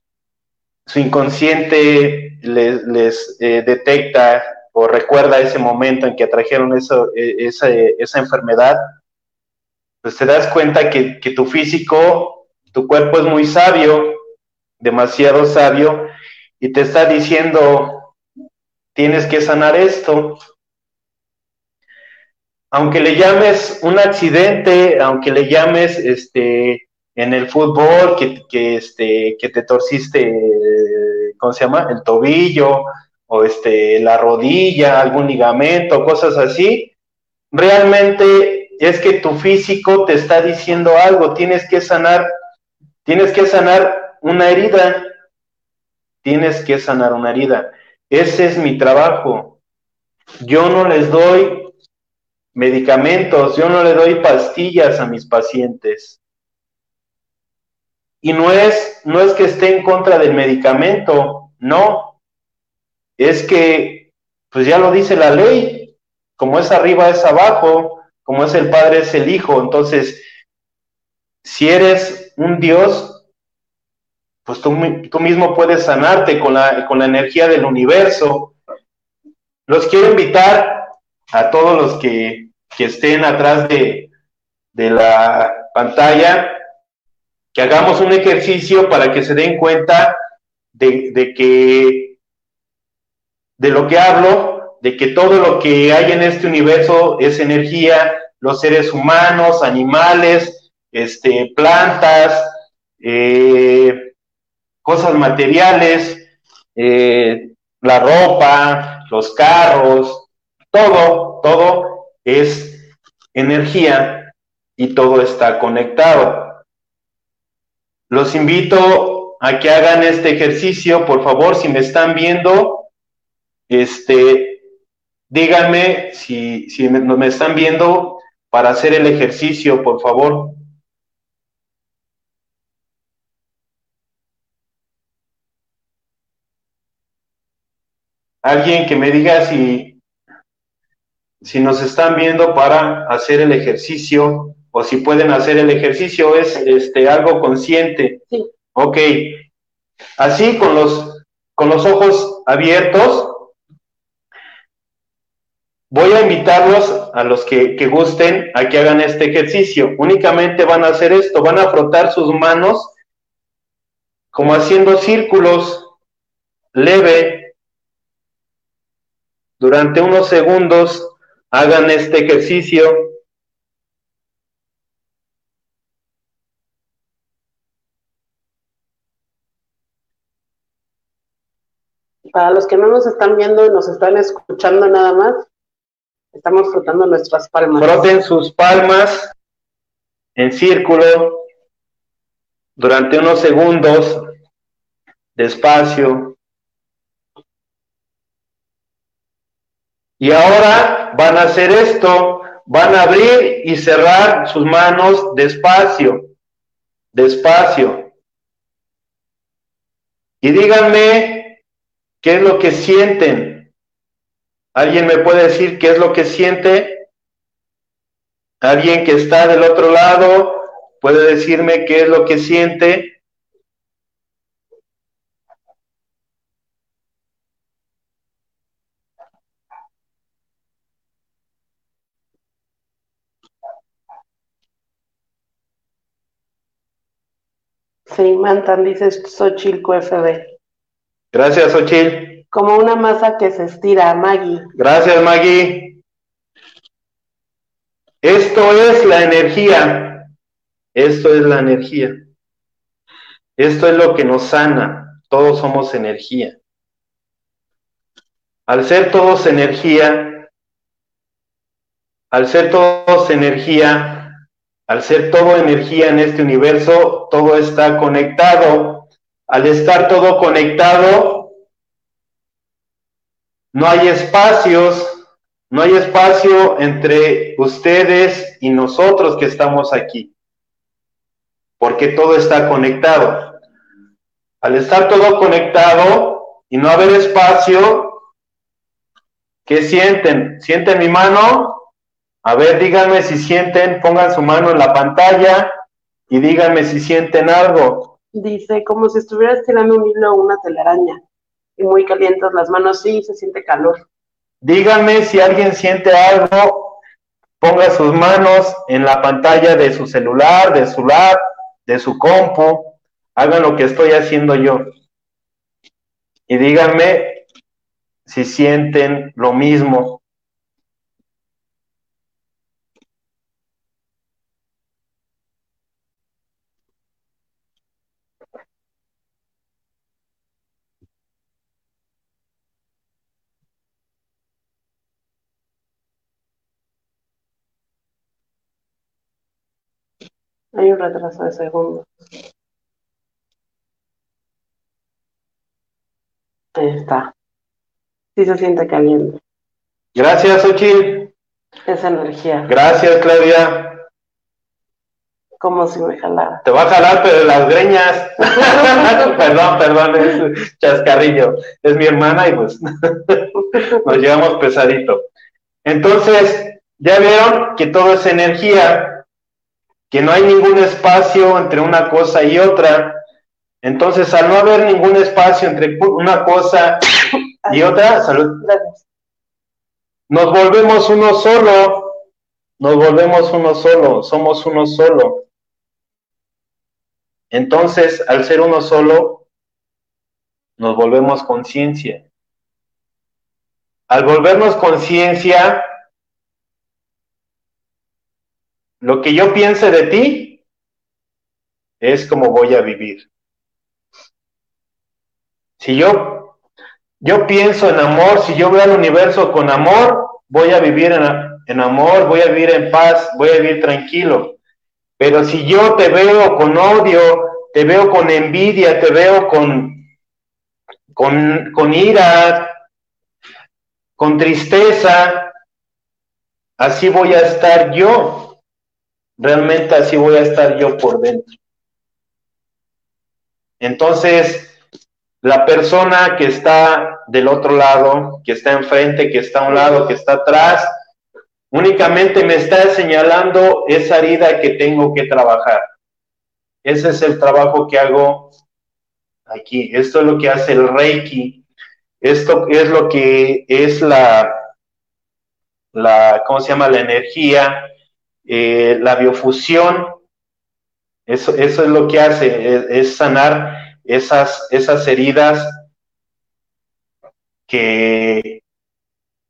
su inconsciente les, eh, detecta o recuerda ese momento en que atrajeron eso, e, esa, esa, enfermedad, pues te das cuenta que, que tu físico, tu cuerpo es muy sabio, demasiado sabio, y te está diciendo, tienes que sanar esto. Aunque le llames un accidente, aunque le llames este, en el fútbol que, que, este, que te torciste, ¿cómo se llama? El tobillo o este, la rodilla, algún ligamento, cosas así, realmente es que tu físico te está diciendo algo, tienes que sanar, tienes que sanar una herida, tienes que sanar una herida. Ese es mi trabajo. Yo no les doy medicamentos, yo no le doy pastillas a mis pacientes. Y no es, no es que esté en contra del medicamento, no. Es que, pues ya lo dice la ley, como es arriba es abajo, como es el Padre es el Hijo. Entonces, si eres un Dios, pues tú, tú mismo puedes sanarte con la, con la energía del universo. Los quiero invitar a todos los que, que estén atrás de, de la pantalla que hagamos un ejercicio para que se den cuenta de, que, de lo que hablo, de que todo lo que hay en este universo es energía, los seres humanos, animales, este, plantas, eh, cosas materiales, eh, la ropa, los carros, todo, todo es energía y todo está conectado. Los invito a que hagan este ejercicio, por favor, si me están viendo, este, díganme si, si me, me están viendo para hacer el ejercicio, por favor. Alguien que me diga si, si nos están viendo para hacer el ejercicio o si pueden hacer el ejercicio, es este, algo consciente. Sí. Ok. Así con los, con los ojos abiertos, voy a invitarlos a los que, que gusten a que hagan este ejercicio. Únicamente van a hacer esto, van a frotar sus manos como haciendo círculos leve durante unos segundos. Hagan este ejercicio Para los que no nos están viendo y nos están escuchando nada más, estamos frotando nuestras palmas. Froten sus palmas en círculo durante unos segundos, despacio. Y ahora van a hacer esto, van a abrir y cerrar sus manos despacio, despacio. Y díganme ¿Qué es lo que sienten? ¿Alguien me puede decir qué es lo que siente? ¿Alguien que está del otro lado puede decirme qué es lo que siente? Se imantan, dice Xochilco FB. Gracias, Xochil. Como una masa que se estira, Maggie. Gracias, Maggie. Esto es la energía. Esto es la energía. Esto es lo que nos sana. Todos somos energía. Al ser todos energía, al ser todos energía, al ser todo energía en este universo, todo está conectado. Al estar todo conectado, no hay espacios, no hay espacio entre ustedes y nosotros que estamos aquí, porque todo está conectado. Al estar todo conectado y no haber espacio, ¿qué sienten? ¿Sienten mi mano? A ver, díganme si sienten, pongan su mano en la pantalla y díganme si sienten algo. Dice, como si estuvieras tirando un hilo o una telaraña. Y muy calientes las manos, sí, se siente calor. Díganme si alguien siente algo, ponga sus manos en la pantalla de su celular, de su lab, de su compu, hagan lo que estoy haciendo yo. Y díganme si sienten lo mismo. Hay un retraso de segundos. Ahí está. Sí se siente caliente. Gracias, Ochil. Esa energía. Gracias, Claudia. Como si me jalara. Te va a jalar, pero de las greñas. [LAUGHS] perdón, perdón, es chascarrillo. Es mi hermana y pues [LAUGHS] nos llevamos pesadito. Entonces, ya vieron que todo es energía, que no hay ningún espacio entre una cosa y otra. Entonces, al no haber ningún espacio entre una cosa y otra, salud. Nos volvemos uno solo, nos volvemos uno solo, somos uno solo. Entonces, al ser uno solo, nos volvemos conciencia. Al volvernos conciencia, lo que yo piense de ti es como voy a vivir. Si yo, yo pienso en amor, si yo veo al universo con amor, voy a vivir en, en amor, voy a vivir en paz, voy a vivir tranquilo. Pero si yo te veo con odio, te veo con envidia, te veo con, con, con ira, con tristeza, así voy a estar yo. Realmente así voy a estar yo por dentro. Entonces, la persona que está del otro lado, que está enfrente, que está a un lado, que está atrás, únicamente me está señalando esa herida que tengo que trabajar. Ese es el trabajo que hago aquí. Esto es lo que hace el Reiki. Esto es lo que es la, la ¿cómo se llama? La energía, eh, la biofusión. Eso, eso es lo que hace, es, sanar esas, esas heridas que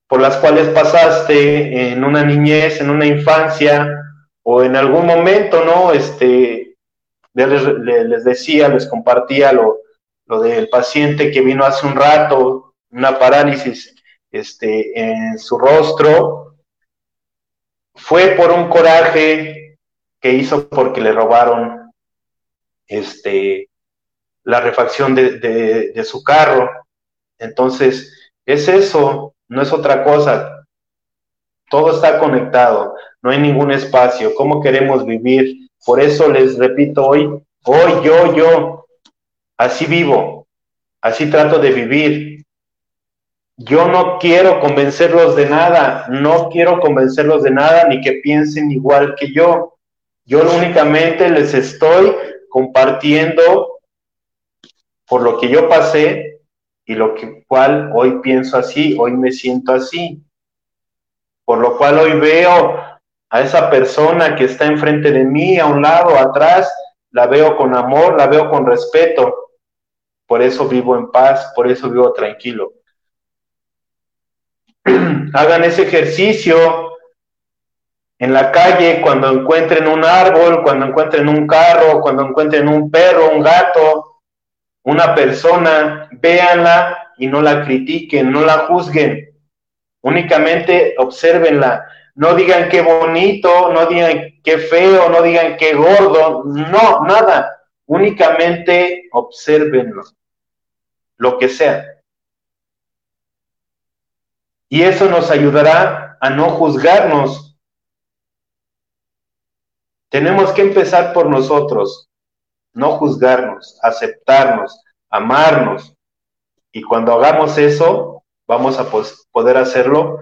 por las cuales pasaste en una niñez, en una infancia o en algún momento, ¿no? Este, les, les decía, les compartía lo, lo, del paciente que vino hace un rato, una parálisis este, en su rostro, fue por un coraje que hizo porque le robaron este, la refacción de, de, su carro. Entonces, es eso, no es otra cosa. Todo está conectado, no hay ningún espacio. ¿Cómo queremos vivir? Por eso les repito hoy, hoy yo, yo, así vivo, así trato de vivir. Yo no quiero convencerlos de nada, no quiero convencerlos de nada ni que piensen igual que yo. Yo únicamente les estoy compartiendo por lo que yo pasé y lo que cual hoy pienso así, hoy me siento así. Por lo cual hoy veo a esa persona que está enfrente de mí, a un lado, atrás, la veo con amor, la veo con respeto. Por eso vivo en paz, por eso vivo tranquilo. [CLEARS THROAT] Hagan ese ejercicio en la calle cuando encuentren un árbol, cuando encuentren un carro, cuando encuentren un perro, un gato, una persona, véanla y no la critiquen, no la juzguen. Únicamente observenla. No digan qué bonito, no digan qué feo, no digan qué gordo, no, nada. Únicamente observenlo, lo que sea. Y eso nos ayudará a no juzgarnos. Tenemos que empezar por nosotros, no juzgarnos, aceptarnos, amarnos. Y cuando hagamos eso, vamos a poder hacerlo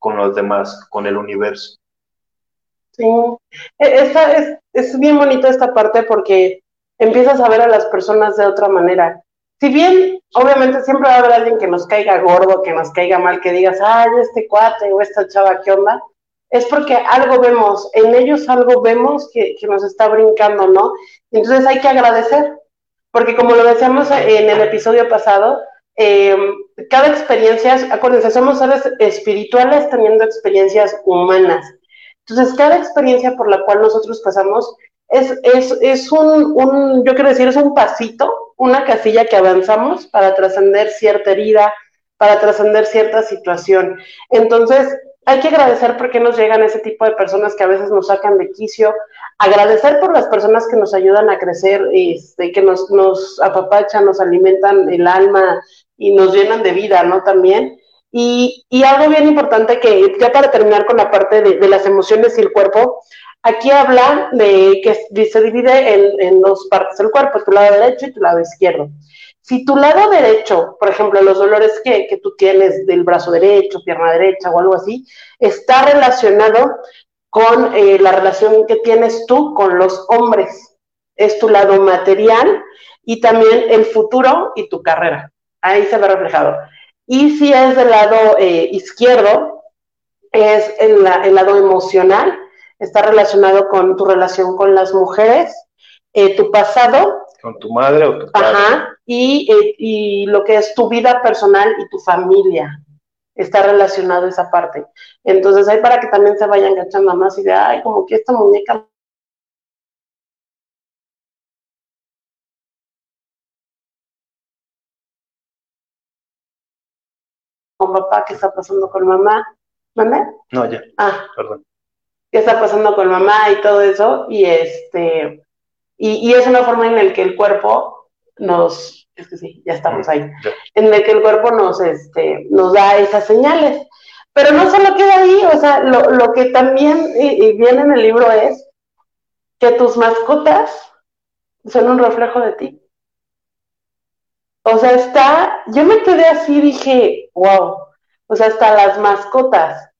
con los demás, con el universo. Sí, e-, esta es, es bien bonita esta parte porque empiezas a ver a las personas de otra manera si bien obviamente siempre va a haber alguien que nos caiga gordo, que nos caiga mal, que digas, ay, este cuate o esta chava, ¿qué onda? Es porque algo vemos, en ellos algo vemos que, nos está brincando, ¿no? Entonces hay que agradecer, porque como lo decíamos en el episodio pasado, em, cada experiencia, acuérdense, somos seres espirituales teniendo experiencias humanas. Entonces, cada experiencia por la cual nosotros pasamos es, es, es un, un, yo quiero decir, es un pasito, una casilla que avanzamos para trascender cierta herida, para trascender cierta situación. Entonces, hay que agradecer porque nos llegan ese tipo de personas que a veces nos sacan de quicio, agradecer por las personas que nos ayudan a crecer, este, que nos, nos apapachan, nos alimentan el alma y nos llenan de vida, ¿no? También. Y, y algo bien importante que ya para terminar con la parte de, de las emociones y el cuerpo, Aquí habla de que se divide en, dos partes del cuerpo, tu lado derecho y tu lado izquierdo. Si tu lado derecho, por ejemplo, los dolores que, tú tienes del brazo derecho, pierna derecha o algo así, está relacionado con eh, la relación que tienes tú con los hombres. Es tu lado material y también el futuro y tu carrera. Ahí se ve reflejado. Y si es del lado eh, izquierdo, es el, el lado emocional está relacionado con tu relación con las mujeres, eh, tu pasado. Con tu madre o tu padre. Ajá, y, eh, y lo que es tu vida personal y tu familia. Está relacionado esa parte. Entonces, hay para que también se vayan gachando más y de, ay, como que esta muñeca con papá, ¿qué está pasando con mamá? ¿Mamá? No, ya. Ah, perdón qué está pasando con mamá y todo eso, y este, y, es una forma en la que el cuerpo nos, es que sí, ya estamos ahí, en la que el cuerpo nos, este, nos da esas señales. Pero no solo queda ahí, o sea, lo, que también viene en el libro es que tus mascotas son un reflejo de ti. O sea, está, yo me quedé así, dije, wow, o sea, hasta las mascotas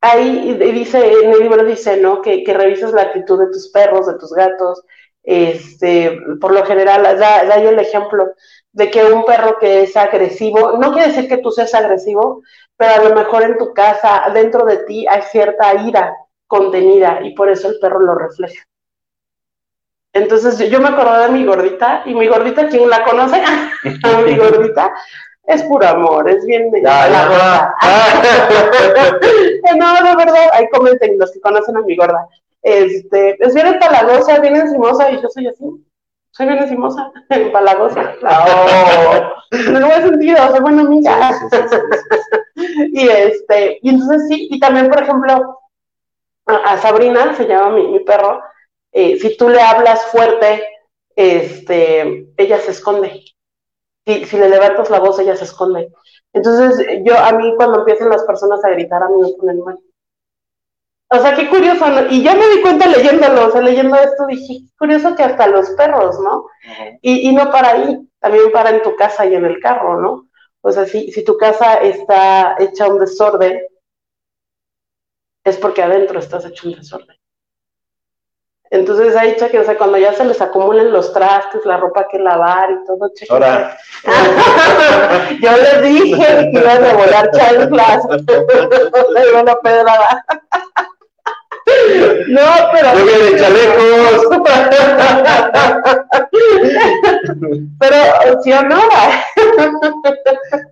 ahí dice, en el libro dice, ¿no? Que, que revises la actitud de tus perros, de tus gatos. Este, por lo general, da, da yo el ejemplo de que un perro que es agresivo, no quiere decir que tú seas agresivo, pero a lo mejor en tu casa, dentro de ti, hay cierta ira contenida y por eso el perro lo refleja. Entonces yo me acordé de mi gordita y mi gordita, ¿quién la conoce? [LAUGHS] a mi gordita es puro amor, es bien de la [LAUGHS] no, de verdad, ahí comenten los que conocen a mi gorda. Este, es bien empalagosa, bien encimosa, y yo soy así. Soy bien encimosa, [LAUGHS] empalagosa. No, el buen sentido, soy buena amiga. [LAUGHS] y este, y entonces sí, y también, por ejemplo, a, Sabrina, se llama mi, mi perro, eh, si tú le hablas fuerte, este, ella se esconde si, le levantas la voz, ella se esconde. Entonces, yo, a mí, cuando empiezan las personas a gritar, a mí me ponen mal. O sea, qué curioso, Y yo me di cuenta leyéndolo, o sea, leyendo esto, dije, qué curioso que hasta los perros, ¿no? y, y, no para ahí, también para en tu casa y en el carro, ¿no? O sea, si, si tu casa está hecha un desorden, es porque adentro estás hecho un desorden. Entonces hay que, o sea, cuando ya se les acumulen los trastes, la ropa que lavar y todo, cheque. Ahora. [LAUGHS] Yo les dije que iban a volar chanclas. [LAUGHS] Pedrada. [LAUGHS] No, pero. ¡Lluvia de chalecos! pero, ¿sí o no?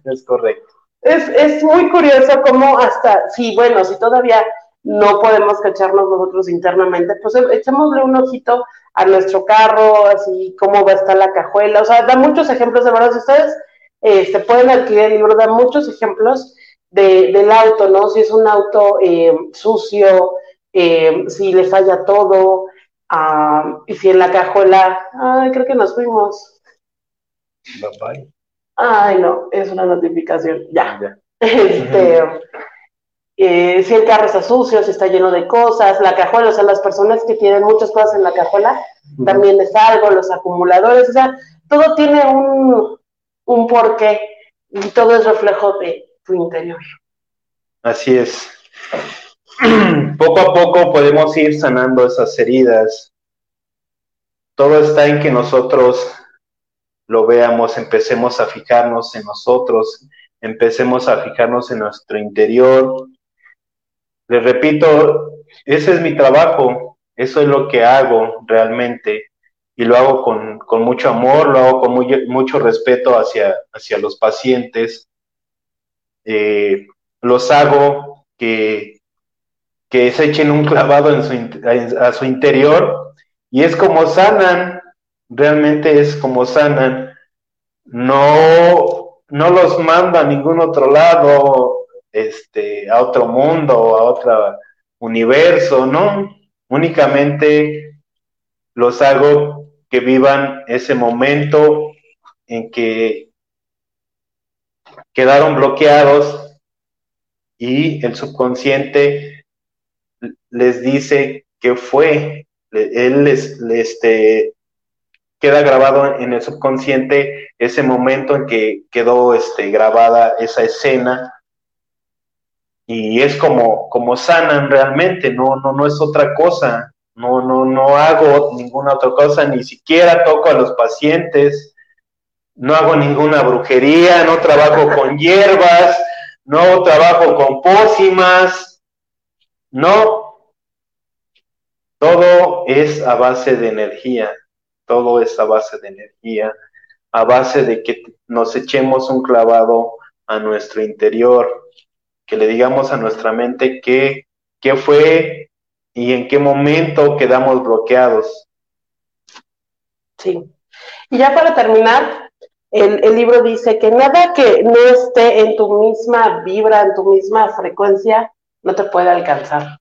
Es correcto. Es, es muy curioso cómo hasta, sí, bueno, si todavía no podemos cacharnos nosotros internamente, pues e, echémosle un ojito a nuestro carro, así cómo va a estar la cajuela, o sea, da muchos ejemplos, de verdad, si ustedes este, pueden adquirir el libro, da muchos ejemplos de, del auto, ¿no? Si es un auto eh, sucio, eh, si le falla todo, ah, y si en la cajuela, ay, creo que nos fuimos. Bye bye. Ay, no, es una notificación, ya. ya. Este, eh, si el carro está sucio, si está lleno de cosas, la cajuela, o sea, las personas que tienen muchas cosas en la cajuela, también es algo, los acumuladores, o sea, todo tiene un, un porqué y todo es reflejo de tu interior. Así es. [CLEARS THROAT] Poco a poco podemos ir sanando esas heridas. Todo está en que nosotros lo veamos, empecemos a fijarnos en nosotros, empecemos a fijarnos en nuestro interior, les repito, ese es mi trabajo, eso es lo que hago realmente y lo hago con, mucho amor, lo hago con mucho respeto hacia, hacia los pacientes. Eh, los hago que, que se echen un clavado en su, a su interior y es como sanan, realmente es como sanan. No, no los manda a ningún otro lado, este, a otro mundo, a otro universo, ¿no? Únicamente los hago que vivan ese momento en que quedaron bloqueados y el subconsciente les dice que fue, él les, este, queda grabado en el subconsciente ese momento en que quedó este, grabada esa escena y es como, como sanan realmente, no, no, no es otra cosa, no, no, no hago ninguna otra cosa, ni siquiera toco a los pacientes, no hago ninguna brujería, no trabajo con [LAUGHS] hierbas, no trabajo con pócimas, no, todo es a base de energía, todo es a base de energía, a base de que nos echemos un clavado a nuestro interior, que le digamos a nuestra mente qué, qué fue y en qué momento quedamos bloqueados. Sí. Y ya para terminar, el, el, libro dice que nada que no esté en tu misma vibra, en tu misma frecuencia, no te puede alcanzar.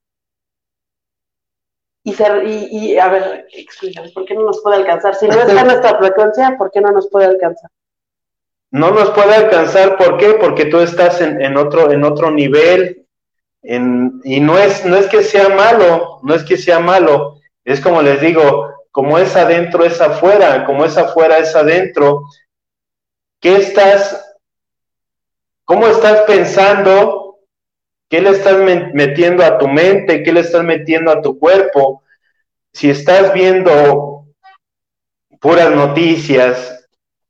Y, ser, y, a ver, explícanos, ¿por qué no nos puede alcanzar? Si no está en nuestra frecuencia, ¿por qué no nos puede alcanzar? No nos puede alcanzar, ¿por qué? Porque tú estás en, otro, en otro nivel, en, y no es, no es que sea malo, no es que sea malo, es como les digo, como es adentro es afuera, como es afuera es adentro. ¿Qué estás, cómo estás pensando? ¿Qué le estás metiendo a tu mente? ¿Qué le estás metiendo a tu cuerpo? Si estás viendo puras noticias,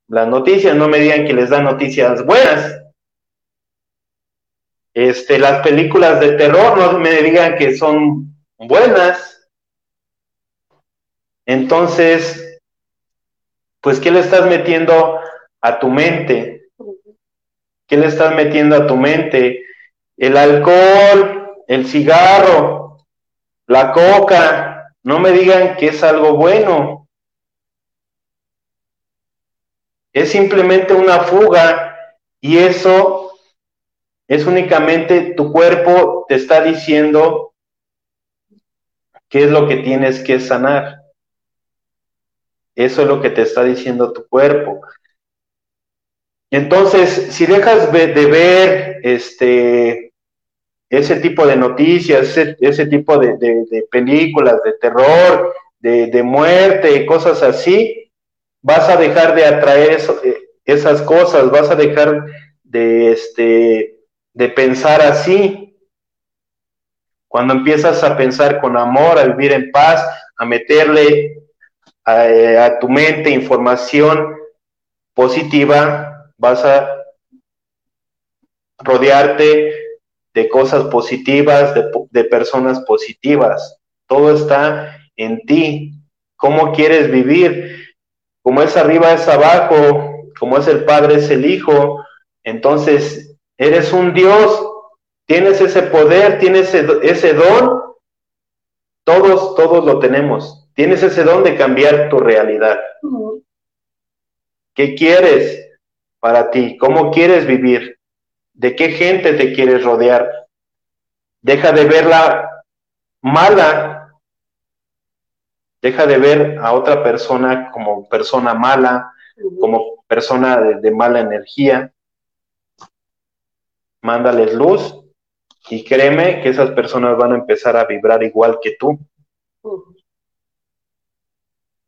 las noticias, no me digan que les dan noticias buenas. Este, las películas de terror no me digan que son buenas. Entonces, pues, ¿qué le estás metiendo a tu mente? ¿Qué le estás metiendo a tu mente? El alcohol, el cigarro, la coca, no me digan que es algo bueno. Es simplemente una fuga y eso es únicamente tu cuerpo te está diciendo qué es lo que tienes que sanar. Eso es lo que te está diciendo tu cuerpo. Entonces, si dejas de ver este, ese tipo de noticias, ese, tipo de, películas de terror, de, de muerte, cosas así, vas a dejar de atraer eh, esas cosas, vas a dejar de, este, de pensar así. Cuando empiezas a pensar con amor, a vivir en paz, a meterle a, eh, a tu mente información positiva, vas a rodearte de cosas positivas, de, personas positivas. Todo está en ti. ¿Cómo quieres vivir? Como es arriba es abajo, como es el Padre es el Hijo. Entonces, eres un Dios, tienes ese poder, tienes ese, ese don. Todos, todos lo tenemos. Tienes ese don de cambiar tu realidad. ¿Qué quieres para ti? ¿Cómo quieres vivir? ¿De qué gente te quieres rodear? Deja de verla mala. Deja de ver a otra persona como persona mala, como persona de, mala energía. Mándales luz y créeme que esas personas van a empezar a vibrar igual que tú.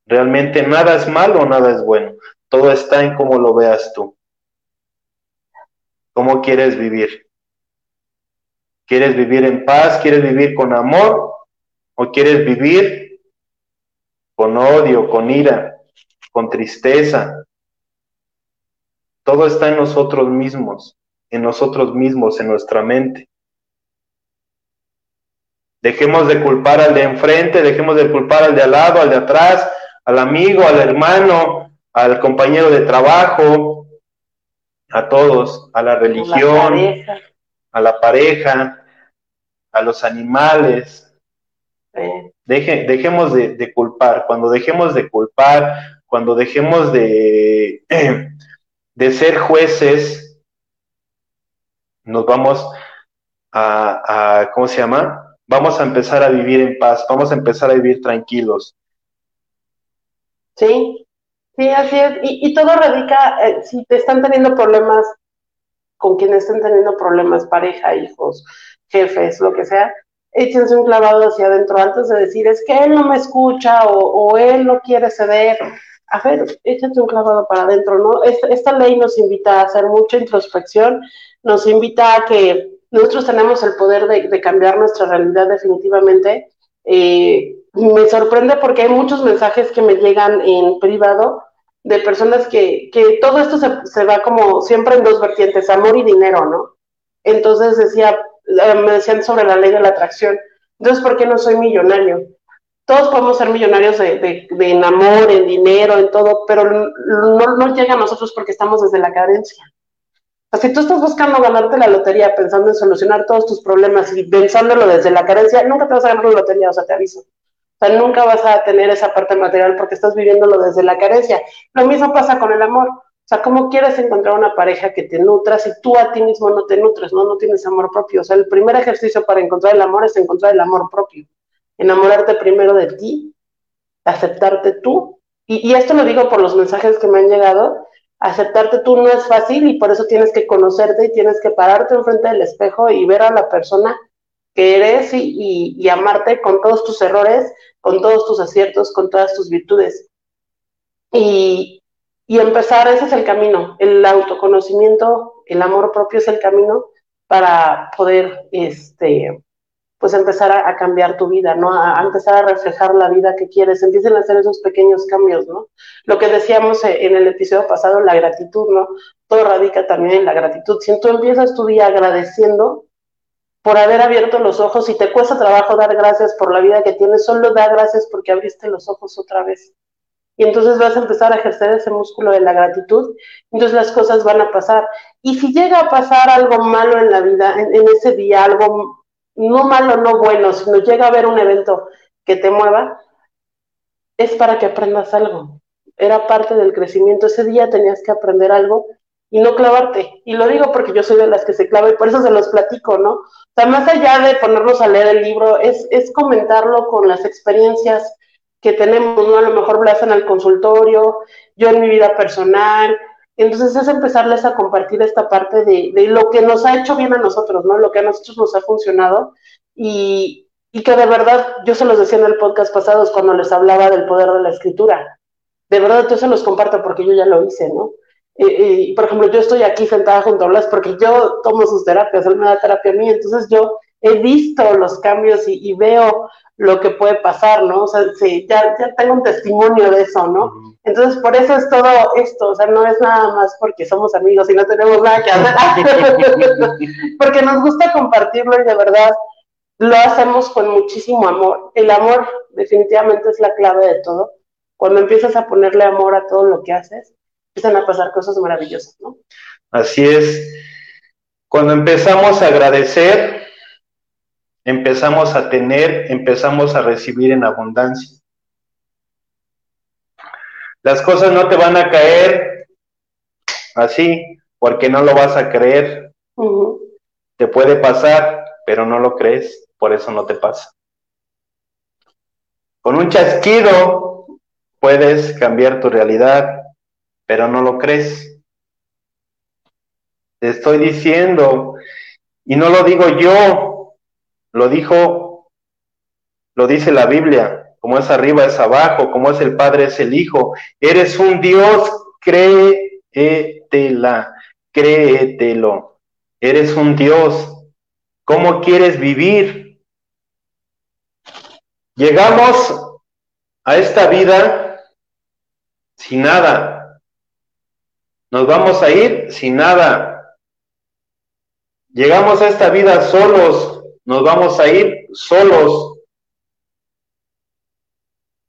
Realmente nada es malo, nada es bueno. Todo está en cómo lo veas tú. ¿Cómo quieres vivir? ¿Quieres vivir en paz? ¿Quieres vivir con amor? ¿O quieres vivir con odio, con ira, con tristeza? Todo está en nosotros mismos, en nosotros mismos, en nuestra mente. Dejemos de culpar al de enfrente, dejemos de culpar al de al lado, al de atrás, al amigo, al hermano, al compañero de trabajo, a todos, a la religión, a la pareja, a los animales. Dejemos de, culpar. Cuando dejemos de culpar, cuando dejemos de, [CLEARS THROAT] de ser jueces, nos vamos a, a, ¿cómo se llama? Vamos a empezar a vivir en paz, vamos a empezar a vivir tranquilos. Sí, Sí, así es. Y, todo radica, eh, si te están teniendo problemas con quienes estén teniendo problemas, pareja, hijos, jefes, lo que sea, échense un clavado hacia adentro antes de decir, es que él no me escucha o, él no quiere ceder. A ver, échate un clavado para adentro, ¿no? Esta, ley nos invita a hacer mucha introspección, nos invita a que nosotros tenemos el poder de, cambiar nuestra realidad definitivamente. Eh, me sorprende porque hay muchos mensajes que me llegan en privado de personas que, que todo esto se, se, va como siempre en dos vertientes, amor y dinero, ¿no? Entonces decía, me decían sobre la ley de la atracción, entonces, ¿por qué no soy millonario? Todos podemos ser millonarios de, de, de en amor, en dinero, en todo, pero no, no llega a nosotros porque estamos desde la carencia. O sea, si tú estás buscando ganarte la lotería pensando en solucionar todos tus problemas y pensándolo desde la carencia, nunca te vas a ganar la lotería, o sea, te aviso. O sea, nunca vas a tener esa parte material porque estás viviéndolo desde la carencia. Lo mismo pasa con el amor. Sea, ¿cómo quieres encontrar una pareja que te nutra si tú a ti mismo no te nutres, no, no tienes amor propio? O sea, el primer ejercicio para encontrar el amor es encontrar el amor propio. Enamorarte primero de ti, aceptarte tú. Y, y esto lo digo por los mensajes que me han llegado. Aceptarte tú no es fácil y por eso tienes que conocerte y tienes que pararte enfrente del espejo y ver a la persona que eres y, amarte con todos tus errores, con todos tus aciertos, con todas tus virtudes. Y, y empezar, ese es el camino, el autoconocimiento, el amor propio es el camino para poder, este, pues empezar a, cambiar tu vida, ¿no? A, empezar a reflejar la vida que quieres, empiecen a hacer esos pequeños cambios, ¿no? Lo que decíamos en el episodio pasado, la gratitud, ¿no? Todo radica también en la gratitud. Si tú empiezas tu día agradeciendo, por haber abierto los ojos y te cuesta trabajo dar gracias por la vida que tienes, solo da gracias porque abriste los ojos otra vez. Y entonces vas a empezar a ejercer ese músculo de la gratitud, entonces las cosas van a pasar. Y si llega a pasar algo malo en la vida, en, ese día, algo no malo, no bueno, sino llega a haber un evento que te mueva, es para que aprendas algo. Era parte del crecimiento. Ese día tenías que aprender algo y no clavarte. Y lo digo porque yo soy de las que se clava y por eso se los platico, ¿no? O sea, más allá de ponernos a leer el libro, es, es comentarlo con las experiencias que tenemos, ¿no? A lo mejor lo hacen al consultorio, yo en mi vida personal. Entonces es empezarles a compartir esta parte de, de lo que nos ha hecho bien a nosotros, ¿no? Lo que a nosotros nos ha funcionado y, y que de verdad, yo se los decía en el podcast pasado cuando les hablaba del poder de la escritura. De verdad, yo se los comparto porque yo ya lo hice, ¿no? y, por ejemplo, yo estoy aquí sentada junto a Blas porque yo tomo sus terapias, él me da terapia a mí, entonces yo he visto los cambios y, veo lo que puede pasar, ¿no? O sea, sí, ya, ya tengo un testimonio de eso, ¿no? Entonces, por eso es todo esto, o sea, no es nada más porque somos amigos y no tenemos nada que hacer, [LAUGHS] porque nos gusta compartirlo y de verdad lo hacemos con muchísimo amor. El amor definitivamente es la clave de todo. Cuando empiezas a ponerle amor a todo lo que haces, empiezan a pasar cosas maravillosas, ¿no? Así es. Cuando empezamos a agradecer, empezamos a tener, empezamos a recibir en abundancia. Las cosas no te van a caer así, porque no lo vas a creer. Te puede pasar, pero no lo crees, por eso no te pasa. Con un chasquido puedes cambiar tu realidad, pero no lo crees. Te estoy diciendo, y no lo digo yo, lo dijo, lo dice la Biblia, como es arriba es abajo, como es el Padre es el Hijo. Eres un Dios, créetela, créetelo. Eres un Dios. ¿Cómo quieres vivir? Llegamos a esta vida sin nada. Nos vamos a ir sin nada. Llegamos a esta vida solos. Nos vamos a ir solos.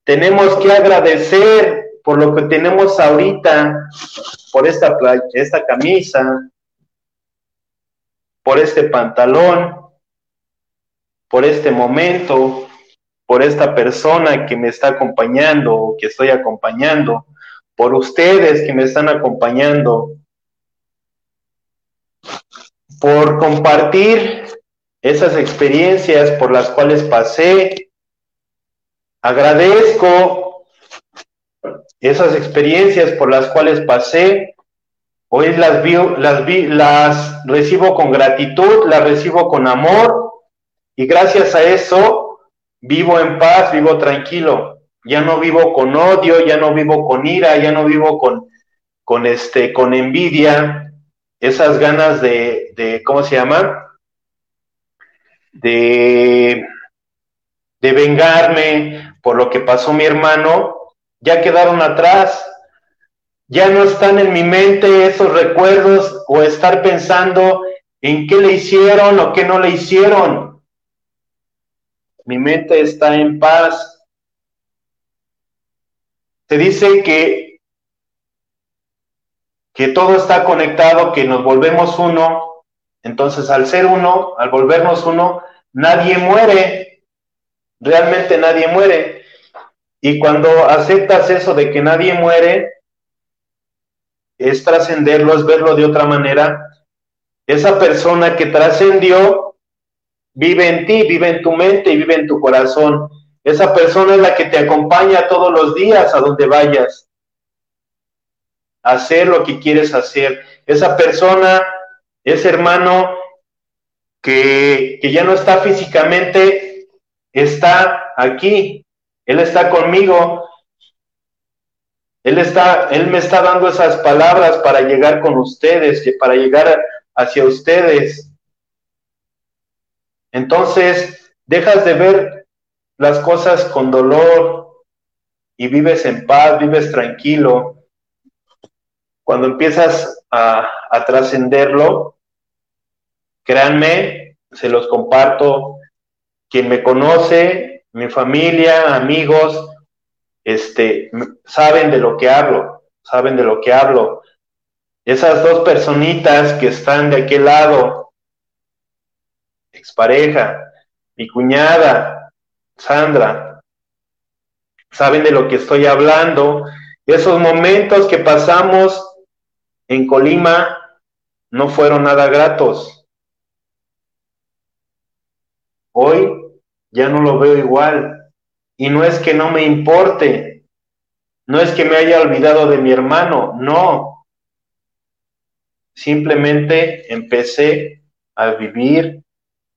Tenemos que agradecer por lo que tenemos ahorita, por esta, esta camisa, por este pantalón, por este momento, por esta persona que me está acompañando o que estoy acompañando, por ustedes que me están acompañando, por compartir esas experiencias por las cuales pasé, Agradezco esas experiencias por las cuales pasé. Hoy las, las, las recibo con gratitud, las recibo con amor y gracias a eso vivo en paz, vivo tranquilo. Ya no vivo con odio, ya no vivo con ira, ya no vivo con, con, este, con envidia, esas ganas de, de ¿cómo se llama? De, de vengarme, por lo que pasó mi hermano, ya quedaron atrás. Ya no están en mi mente esos recuerdos o estar pensando en qué le hicieron o qué no le hicieron. Mi mente está en paz. Se dice que, que todo está conectado, que nos volvemos uno. Entonces, al ser uno, al volvernos uno, nadie muere. Realmente nadie muere. Y cuando aceptas eso de que nadie muere, es trascenderlo, es verlo de otra manera. Esa persona que trascendió vive en ti, vive en tu mente y vive en tu corazón. Esa persona es la que te acompaña todos los días a donde vayas. Hacer lo que quieres hacer. Esa persona, ese hermano que, que ya no está físicamente, está aquí, él está conmigo. Él está, Él me está dando esas palabras para llegar con ustedes, para llegar hacia ustedes. Entonces, dejas de ver las cosas con dolor y vives en paz, vives tranquilo. Cuando empiezas a, trascenderlo, créanme, se los comparto. Quien me conoce mi familia, amigos, este, saben de lo que hablo, saben de lo que hablo. Esas dos personitas que están de aquel lado, expareja, mi cuñada, Sandra, saben de lo que estoy hablando. Esos momentos que pasamos en Colima no fueron nada gratos. Hoy ya no lo veo igual. Y no es que no me importe, no es que me haya olvidado de mi hermano, no. Simplemente empecé a vivir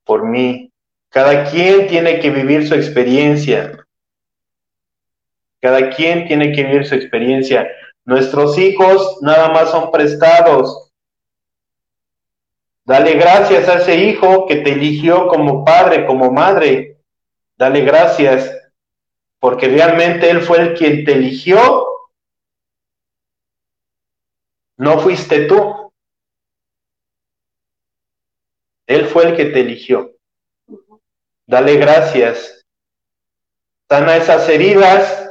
por mí. Cada quien tiene que vivir su experiencia. Cada quien tiene que vivir su experiencia. Nuestros hijos nada más son prestados. Dale gracias a ese hijo que te eligió como padre, como madre. Dale gracias, porque realmente Él fue el quien te eligió. No fuiste tú. Él fue el que te eligió. Dale gracias. Sana esas heridas.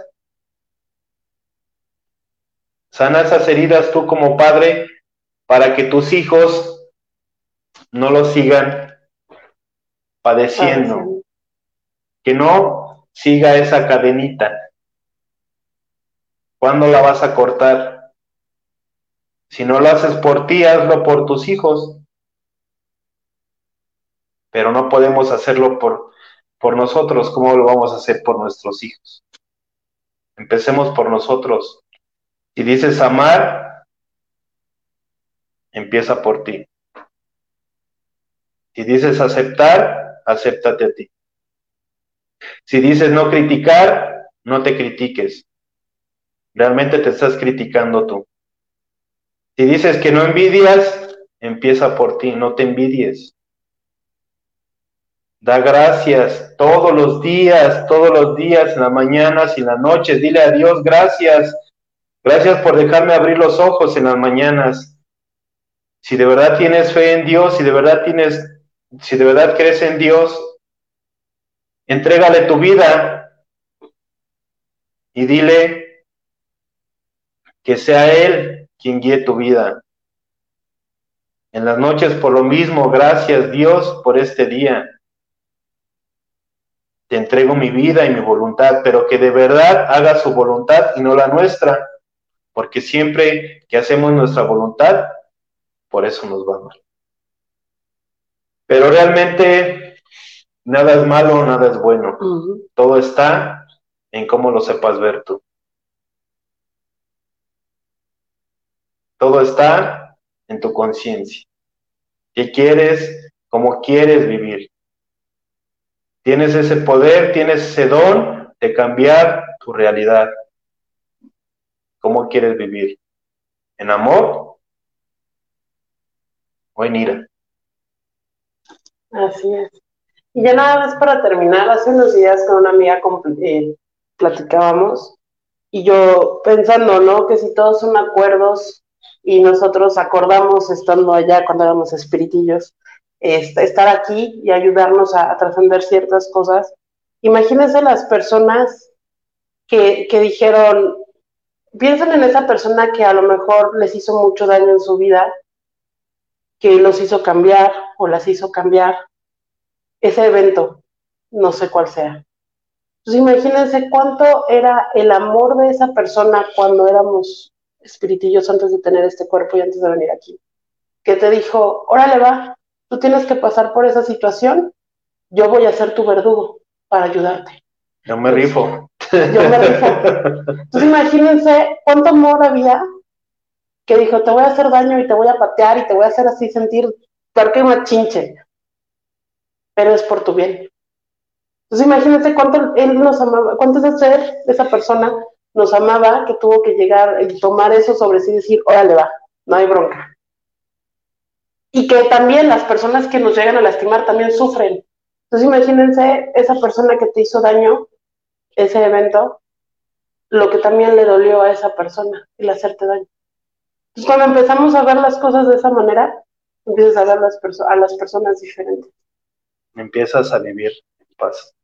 Sana esas heridas tú como padre para que tus hijos no lo sigan padeciendo. Que no siga esa cadenita. ¿Cuándo la vas a cortar? Si no lo haces por ti, hazlo por tus hijos. Pero no podemos hacerlo por, por nosotros. ¿Cómo lo vamos a hacer por nuestros hijos? Empecemos por nosotros. Si dices amar, empieza por ti. Si dices aceptar, acéptate a ti. Si dices no criticar, no te critiques. Realmente te estás criticando tú. Si dices que no envidias, empieza por ti, no te envidies. Da gracias todos los días, todos los días, en las mañanas y en las noches. Dile a Dios gracias. Gracias por dejarme abrir los ojos en las mañanas. Si de verdad tienes fe en Dios, si de verdad tienes si de verdad crees en Dios, entrégale tu vida y dile que sea Él quien guíe tu vida. En las noches por lo mismo, gracias Dios por este día. Te entrego mi vida y mi voluntad, pero que de verdad haga su voluntad y no la nuestra, porque siempre que hacemos nuestra voluntad, por eso nos va mal. Pero realmente nada es malo, nada es bueno. Todo está en cómo lo sepas ver tú. Todo está en tu conciencia. ¿Qué quieres? ¿Cómo quieres vivir? Tienes ese poder, tienes ese don de cambiar tu realidad. ¿Cómo quieres vivir? ¿En amor o en ira? Así es. Y ya nada más para terminar, hace unos días con una amiga eh, platicábamos y yo pensando, ¿no? Que si todos son acuerdos y nosotros acordamos estando allá cuando éramos espiritillos, estar aquí y ayudarnos a, trascender ciertas cosas. Imagínense las personas que, que dijeron, piensen en esa persona que a lo mejor les hizo mucho daño en su vida que los hizo cambiar o las hizo cambiar ese evento, no sé cuál sea. Entonces imagínense cuánto era el amor de esa persona cuando éramos espiritillos antes de tener este cuerpo y antes de venir aquí. Que te dijo, órale va, tú tienes que pasar por esa situación, yo voy a ser tu verdugo para ayudarte. Yo me rifo. Yo me rifo. Entonces imagínense cuánto amor había que dijo, te voy a hacer daño y te voy a patear y te voy a hacer así sentir peor que una chinche, pero es por tu bien. Entonces imagínate cuánto él nos amaba, cuánto esa persona nos amaba que tuvo que llegar y tomar eso sobre sí y decir, órale va, no hay bronca. Y que también las personas que nos llegan a lastimar también sufren. Entonces imagínense esa persona que te hizo daño, ese evento, lo que también le dolió a esa persona, el hacerte daño. Entonces, cuando empezamos a ver las cosas de esa manera, empiezas a ver las a las personas diferentes. Empiezas a vivir en paz.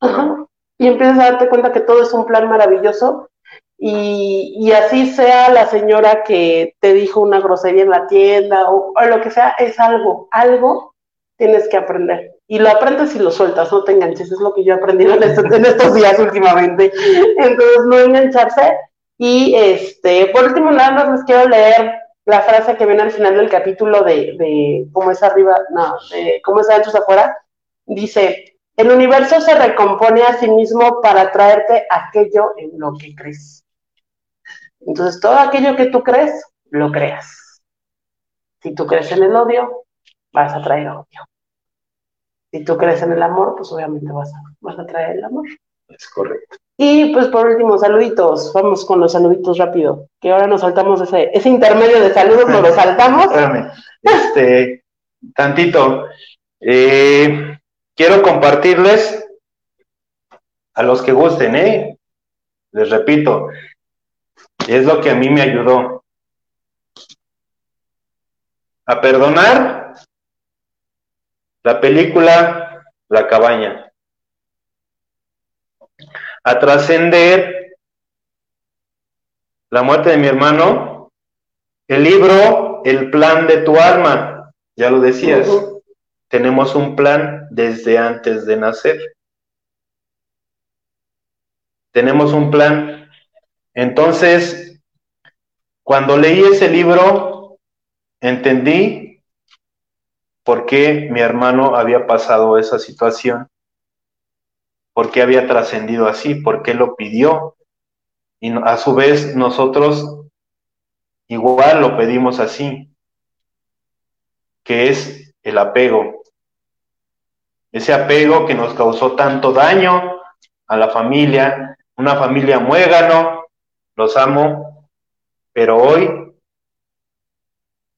Y empiezas a darte cuenta que todo es un plan maravilloso. Y, y, así sea la señora que te dijo una grosería en la tienda o, lo que sea, es algo, algo tienes que aprender. Y lo aprendes y lo sueltas, no te enganches, es lo que yo he aprendido en, estos, días últimamente. Entonces, no engancharse. Y este, por último, nada más les quiero leer la frase que viene al final del capítulo de, de cómo es arriba, no, de cómo es adentro afuera, dice, el universo se recompone a sí mismo para traerte aquello en lo que crees. Entonces, todo aquello que tú crees, lo creas. Si tú crees en el odio, vas a traer odio. Si tú crees en el amor, pues obviamente vas a, vas a traer el amor. Es correcto. Y pues por último, saluditos. Vamos con los saluditos rápido. Que ahora nos saltamos ese, ese intermedio de saludos, nos lo saltamos. [LAUGHS] Espérame, este, tantito. Eh, quiero compartirles a los que gusten, ¿eh? Les repito, es lo que a mí me ayudó a perdonar la película La cabaña, a trascender la muerte de mi hermano, el libro El plan de tu alma, ya lo decías, tenemos un plan desde antes de nacer. Tenemos un plan. Entonces, cuando leí ese libro, entendí por qué mi hermano había pasado esa situación, por qué había trascendido así, por qué lo pidió. Y a su vez nosotros igual lo pedimos así, que es el apego. Ese apego que nos causó tanto daño a la familia, una familia muégano, los amo, pero hoy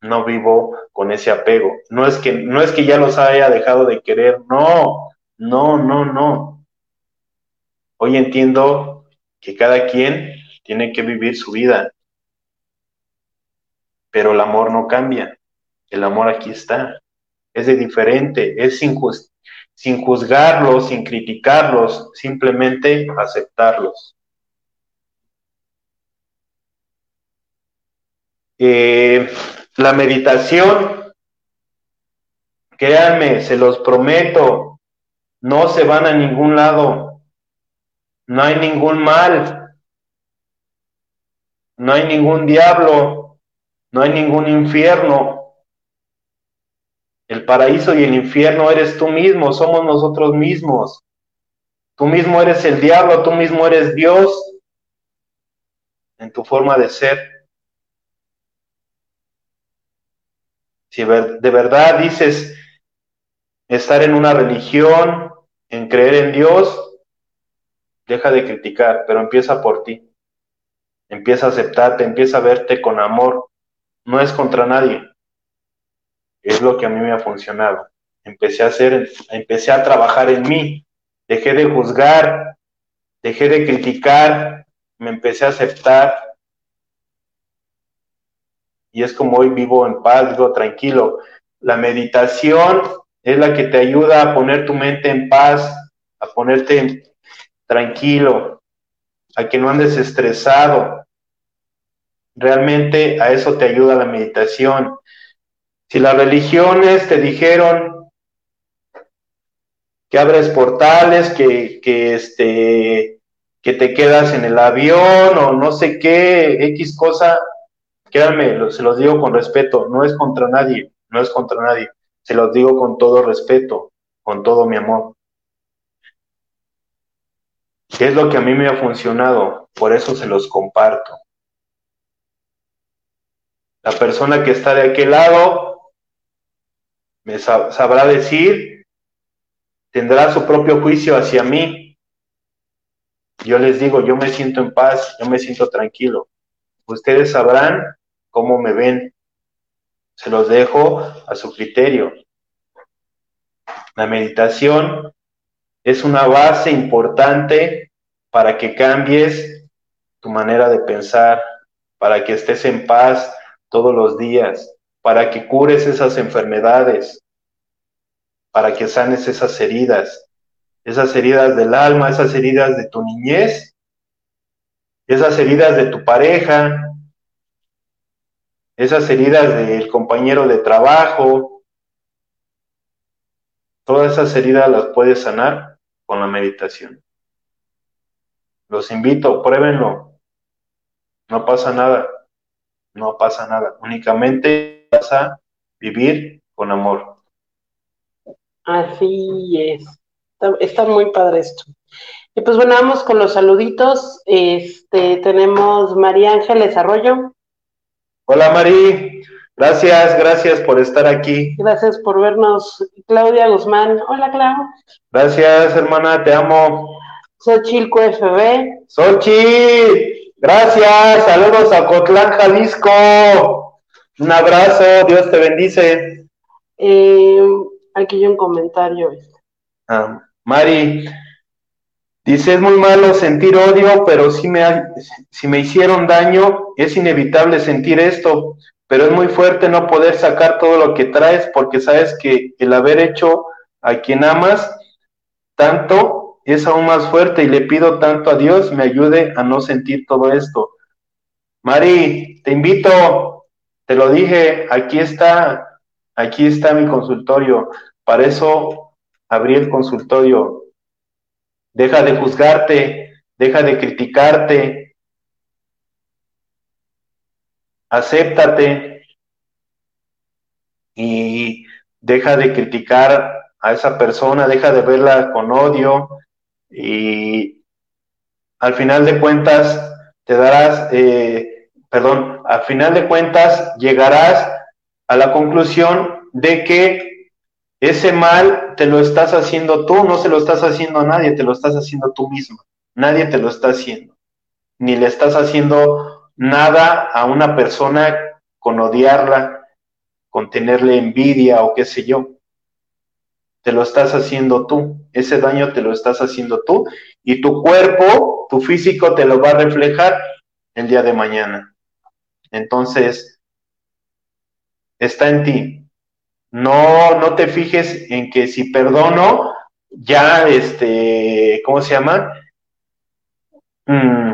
no vivo con ese apego. No es que, no es que ya los haya dejado de querer, no, no, no, no. Hoy entiendo que cada quien tiene que vivir su vida, pero el amor no cambia. El amor aquí está. Es de diferente, es sin, sin juzgarlos, sin criticarlos, simplemente aceptarlos. Eh, la meditación, créanme, se los prometo, no se van a ningún lado, no hay ningún mal, no hay ningún diablo, no hay ningún infierno, el paraíso y el infierno eres tú mismo, somos nosotros mismos. Tú mismo eres el diablo, tú mismo eres Dios en tu forma de ser. Si de verdad dices estar en una religión, en creer en Dios, deja de criticar, pero empieza por ti. Empieza a aceptarte, empieza a verte con amor. No es contra nadie es lo que a mí me ha funcionado. Empecé a hacer, empecé a trabajar en mí, dejé de juzgar, dejé de criticar, me empecé a aceptar. Y es como hoy vivo en paz, vivo tranquilo. La meditación es la que te ayuda a poner tu mente en paz, a ponerte tranquilo, a que no andes estresado. Realmente a eso te ayuda la meditación. Si las religiones te dijeron que abres portales, que, que, este, que te quedas en el avión o no sé qué, X cosa, créanme, se los digo con respeto, no es contra nadie, no es contra nadie, se los digo con todo respeto, con todo mi amor. ¿Qué es lo que a mí me ha funcionado? Por eso se los comparto. La persona que está de aquel lado me sabrá decir, tendrá su propio juicio hacia mí. Yo les digo, yo me siento en paz, yo me siento tranquilo. Ustedes sabrán cómo me ven. Se los dejo a su criterio. La meditación es una base importante para que cambies tu manera de pensar, para que estés en paz todos los días, para que cures esas enfermedades, para que sanes esas heridas, esas heridas del alma, esas heridas de tu niñez, esas heridas de tu pareja, esas heridas del compañero de trabajo, todas esas heridas las puedes sanar con la meditación. Los invito, pruébenlo. No pasa nada. No pasa nada. Únicamente a vivir con amor. Así es. Está, muy padre esto. Y pues bueno, vamos con los saluditos. Este, tenemos María Ángeles Arroyo. Hola Mari, gracias, gracias por estar aquí. Gracias por vernos. Claudia Guzmán. Hola Clau. Gracias hermana, te amo. Xochilco FB. Xochitl, gracias, saludos a Cotlán, Jalisco. Un abrazo, Dios te bendice. Eh, aquí hay un comentario. Ah, Mari, dice, es muy malo sentir odio, pero si me, si me hicieron daño, es inevitable sentir esto, pero es muy fuerte no poder sacar todo lo que traes porque sabes que el haber hecho a quien amas tanto es aún más fuerte y le pido tanto a Dios me ayude a no sentir todo esto. Mari, te invito, te lo dije, aquí está, aquí está mi consultorio, para eso abrí el consultorio. Deja de juzgarte, deja de criticarte, acéptate y deja de criticar a esa persona, deja de verla con odio y al final de cuentas te darás, eh, perdón, al final de cuentas llegarás a la conclusión de que ese mal te lo estás haciendo tú, no se lo estás haciendo a nadie, te lo estás haciendo tú mismo. Nadie te lo está haciendo. Ni le estás haciendo nada a una persona con odiarla, con tenerle envidia o qué sé yo. Te lo estás haciendo tú. Ese daño te lo estás haciendo tú y tu cuerpo, tu físico te lo va a reflejar el día de mañana. Entonces, está en ti no, no te fijes en que si perdono, ya, este, ¿cómo se llama? Mm,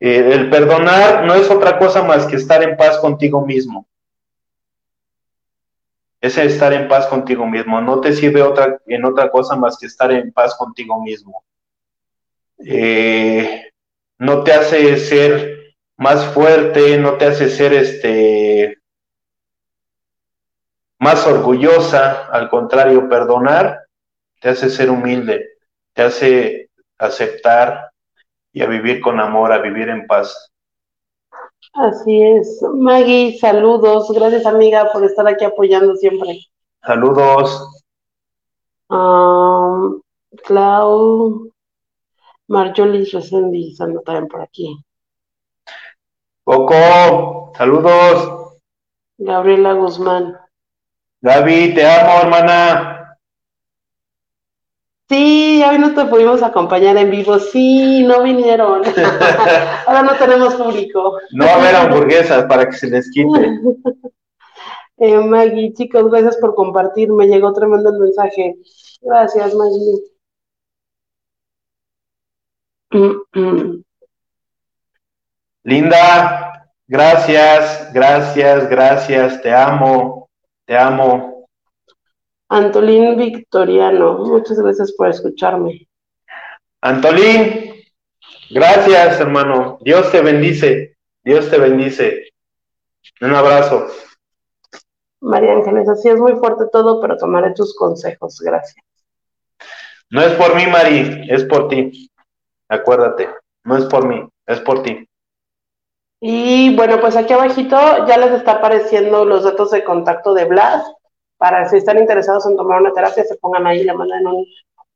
el perdonar no es otra cosa más que estar en paz contigo mismo. Es estar en paz contigo mismo. No te sirve otra, en otra cosa más que estar en paz contigo mismo. Eh, no te hace ser más fuerte, no te hace ser este más orgullosa, al contrario, perdonar te hace ser humilde, te hace aceptar y a vivir con amor, a vivir en paz. Así es. Maggie, saludos. Gracias, amiga, por estar aquí apoyando siempre. Saludos. Um, Clau, Marjolis Resendiz, anda también por aquí. Coco, saludos. Gabriela Guzmán. Gaby, te amo, hermana. Sí, hoy no te pudimos acompañar en vivo. Sí, no vinieron. [LAUGHS] Ahora no tenemos público. No a haber hamburguesas para que se les quite. [LAUGHS] Eh, Maggie, chicos, gracias por compartir. Me llegó tremendo el mensaje. Gracias, Maggie. Linda, gracias, gracias, gracias, te amo. Te amo. Antolín Victoriano, muchas gracias por escucharme. Antolín, gracias hermano. Dios te bendice. Dios te bendice. Un abrazo. María Ángeles, así es muy fuerte todo, pero tomaré tus consejos. Gracias. No es por mí, Mari, es por ti. Acuérdate, no es por mí, es por ti. Y bueno, pues aquí abajito ya les está apareciendo los datos de contacto de Blas. Para si están interesados en tomar una terapia, se pongan ahí, le mandan un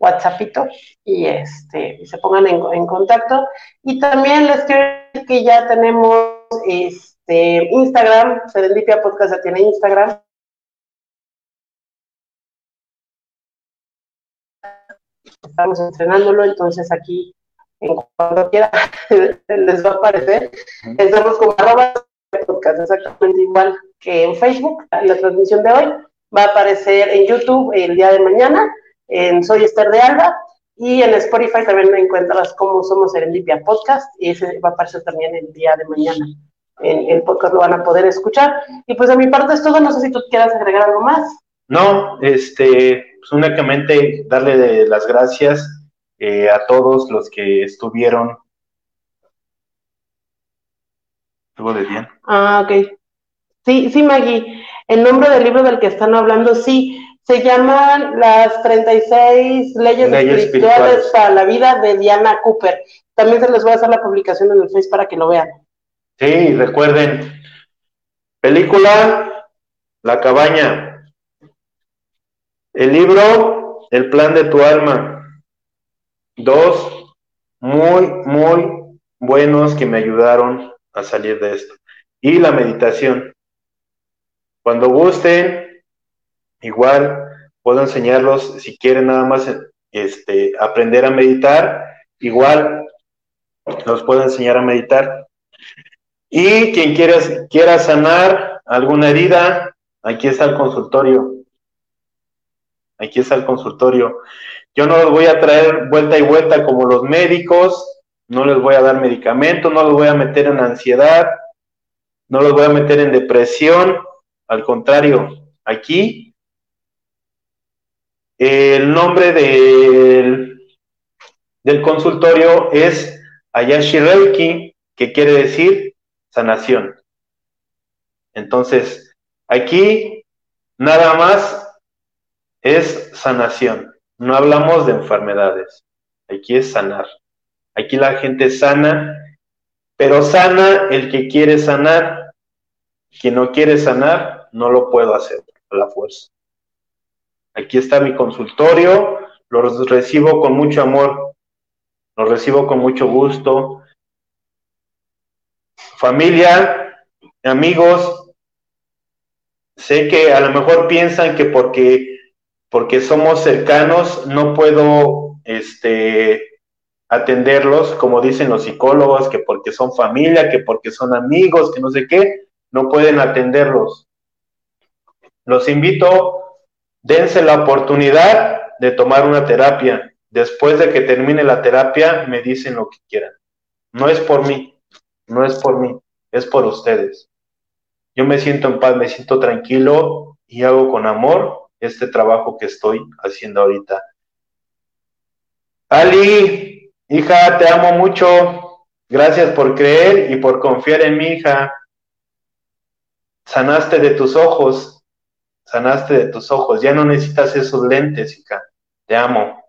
WhatsAppito y este se pongan en, contacto. Y también les quiero decir que ya tenemos este Instagram, Serendipia Podcast ya tiene Instagram. Estamos entrenándolo, entonces aquí en cuanto quiera [LAUGHS] les va a aparecer. Estamos como arroba podcast, exactamente igual que en Facebook, la transmisión de hoy. Va a aparecer en YouTube el día de mañana, en Soy Esther de Alba, y en Spotify también encuentras cómo somos Serendipia Podcast, y ese va a aparecer también el día de mañana. En el podcast lo van a poder escuchar. Y pues de mi parte es todo, no sé si tú quieras agregar algo más. No, este, pues únicamente darle las gracias eh, a todos los que estuvieron. ¿Estuvo de bien? Ah, ok. Sí, sí, Maggie. El nombre del libro del que están hablando, sí, se llama Las 36 leyes, espirituales, para la vida de Diana Cooper. También se les voy a hacer la publicación en el Face para que lo vean. Sí, recuerden. Película La cabaña. El libro El plan de tu alma. Dos muy, muy buenos que me ayudaron a salir de esto. Y la meditación. Cuando gusten, igual puedo enseñarlos si quieren nada más este, aprender a meditar, igual los puedo enseñar a meditar. Y quien quiera, quiera sanar alguna herida, aquí está el consultorio. Aquí está el consultorio. Yo no los voy a traer vuelta y vuelta como los médicos, no les voy a dar medicamentos, no los voy a meter en ansiedad, no los voy a meter en depresión, al contrario, aquí el nombre del, del consultorio es Ayashi Reiki, que quiere decir sanación. Entonces, aquí nada más es sanación. No hablamos de enfermedades. Aquí es sanar. Aquí la gente sana, pero sana el que quiere sanar. Quien no quiere sanar, no lo puedo hacer a la fuerza. Aquí está mi consultorio, lo recibo con mucho amor, lo recibo con mucho gusto. Familia, amigos, sé que a lo mejor piensan que porque porque somos cercanos, no puedo este, atenderlos, como dicen los psicólogos, que porque son familia, que porque son amigos, que no sé qué, no pueden atenderlos. Los invito, dense la oportunidad de tomar una terapia. Después de que termine la terapia, me dicen lo que quieran. No es por mí, no es por mí, es por ustedes. Yo me siento en paz, me siento tranquilo y hago con amor este trabajo que estoy haciendo ahorita. Ali, hija, te amo mucho. Gracias por creer y por confiar en mi hija. Sanaste de tus ojos, sanaste de tus ojos. Ya no necesitas esos lentes, hija. Te amo.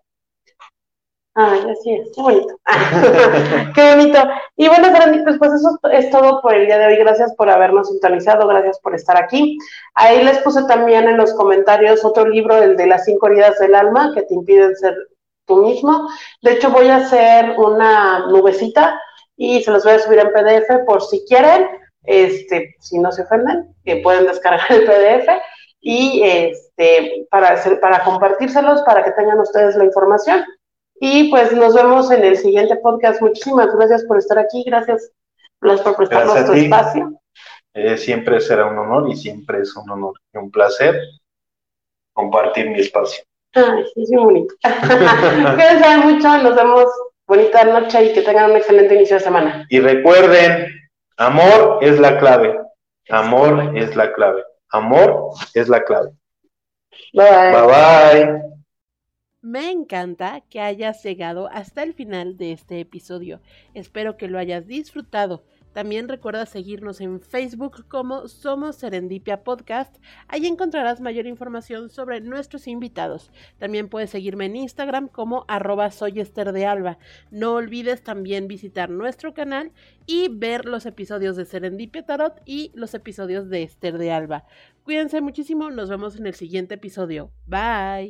Ay, así es, qué bonito. [LAUGHS] qué bonito. Y bueno, Serenditos, pues eso es todo por el día de hoy. Gracias por habernos sintonizado, gracias por estar aquí. Ahí les puse también en los comentarios otro libro, el de las cinco heridas del alma, que te impiden ser tú mismo. De hecho, voy a hacer una nubecita y se los voy a subir en PDF por si quieren, este, si no se ofenden, que pueden descargar el PDF y este, para, para compartírselos, para que tengan ustedes la información. Y pues nos vemos en el siguiente podcast. Muchísimas gracias por estar aquí. Gracias, por prestarnos tu espacio. Eh, siempre será un honor y siempre es un honor y un placer compartir mi espacio. Ay, sí, es muy bonito. [LAUGHS] Cuídense mucho, nos vemos. Bonita noche y que tengan un excelente inicio de semana. Y recuerden, amor es la clave. Amor es la clave. Amor es la clave. Bye bye. bye. Me encanta que hayas llegado hasta el final de este episodio. Espero que lo hayas disfrutado. También recuerda seguirnos en Facebook como Somos Serendipia Podcast. Ahí encontrarás mayor información sobre nuestros invitados. También puedes seguirme en Instagram como arroba. No olvides también visitar nuestro canal y ver los episodios de Serendipia Tarot y los episodios de Esther de Alba. Cuídense muchísimo, nos vemos en el siguiente episodio. Bye.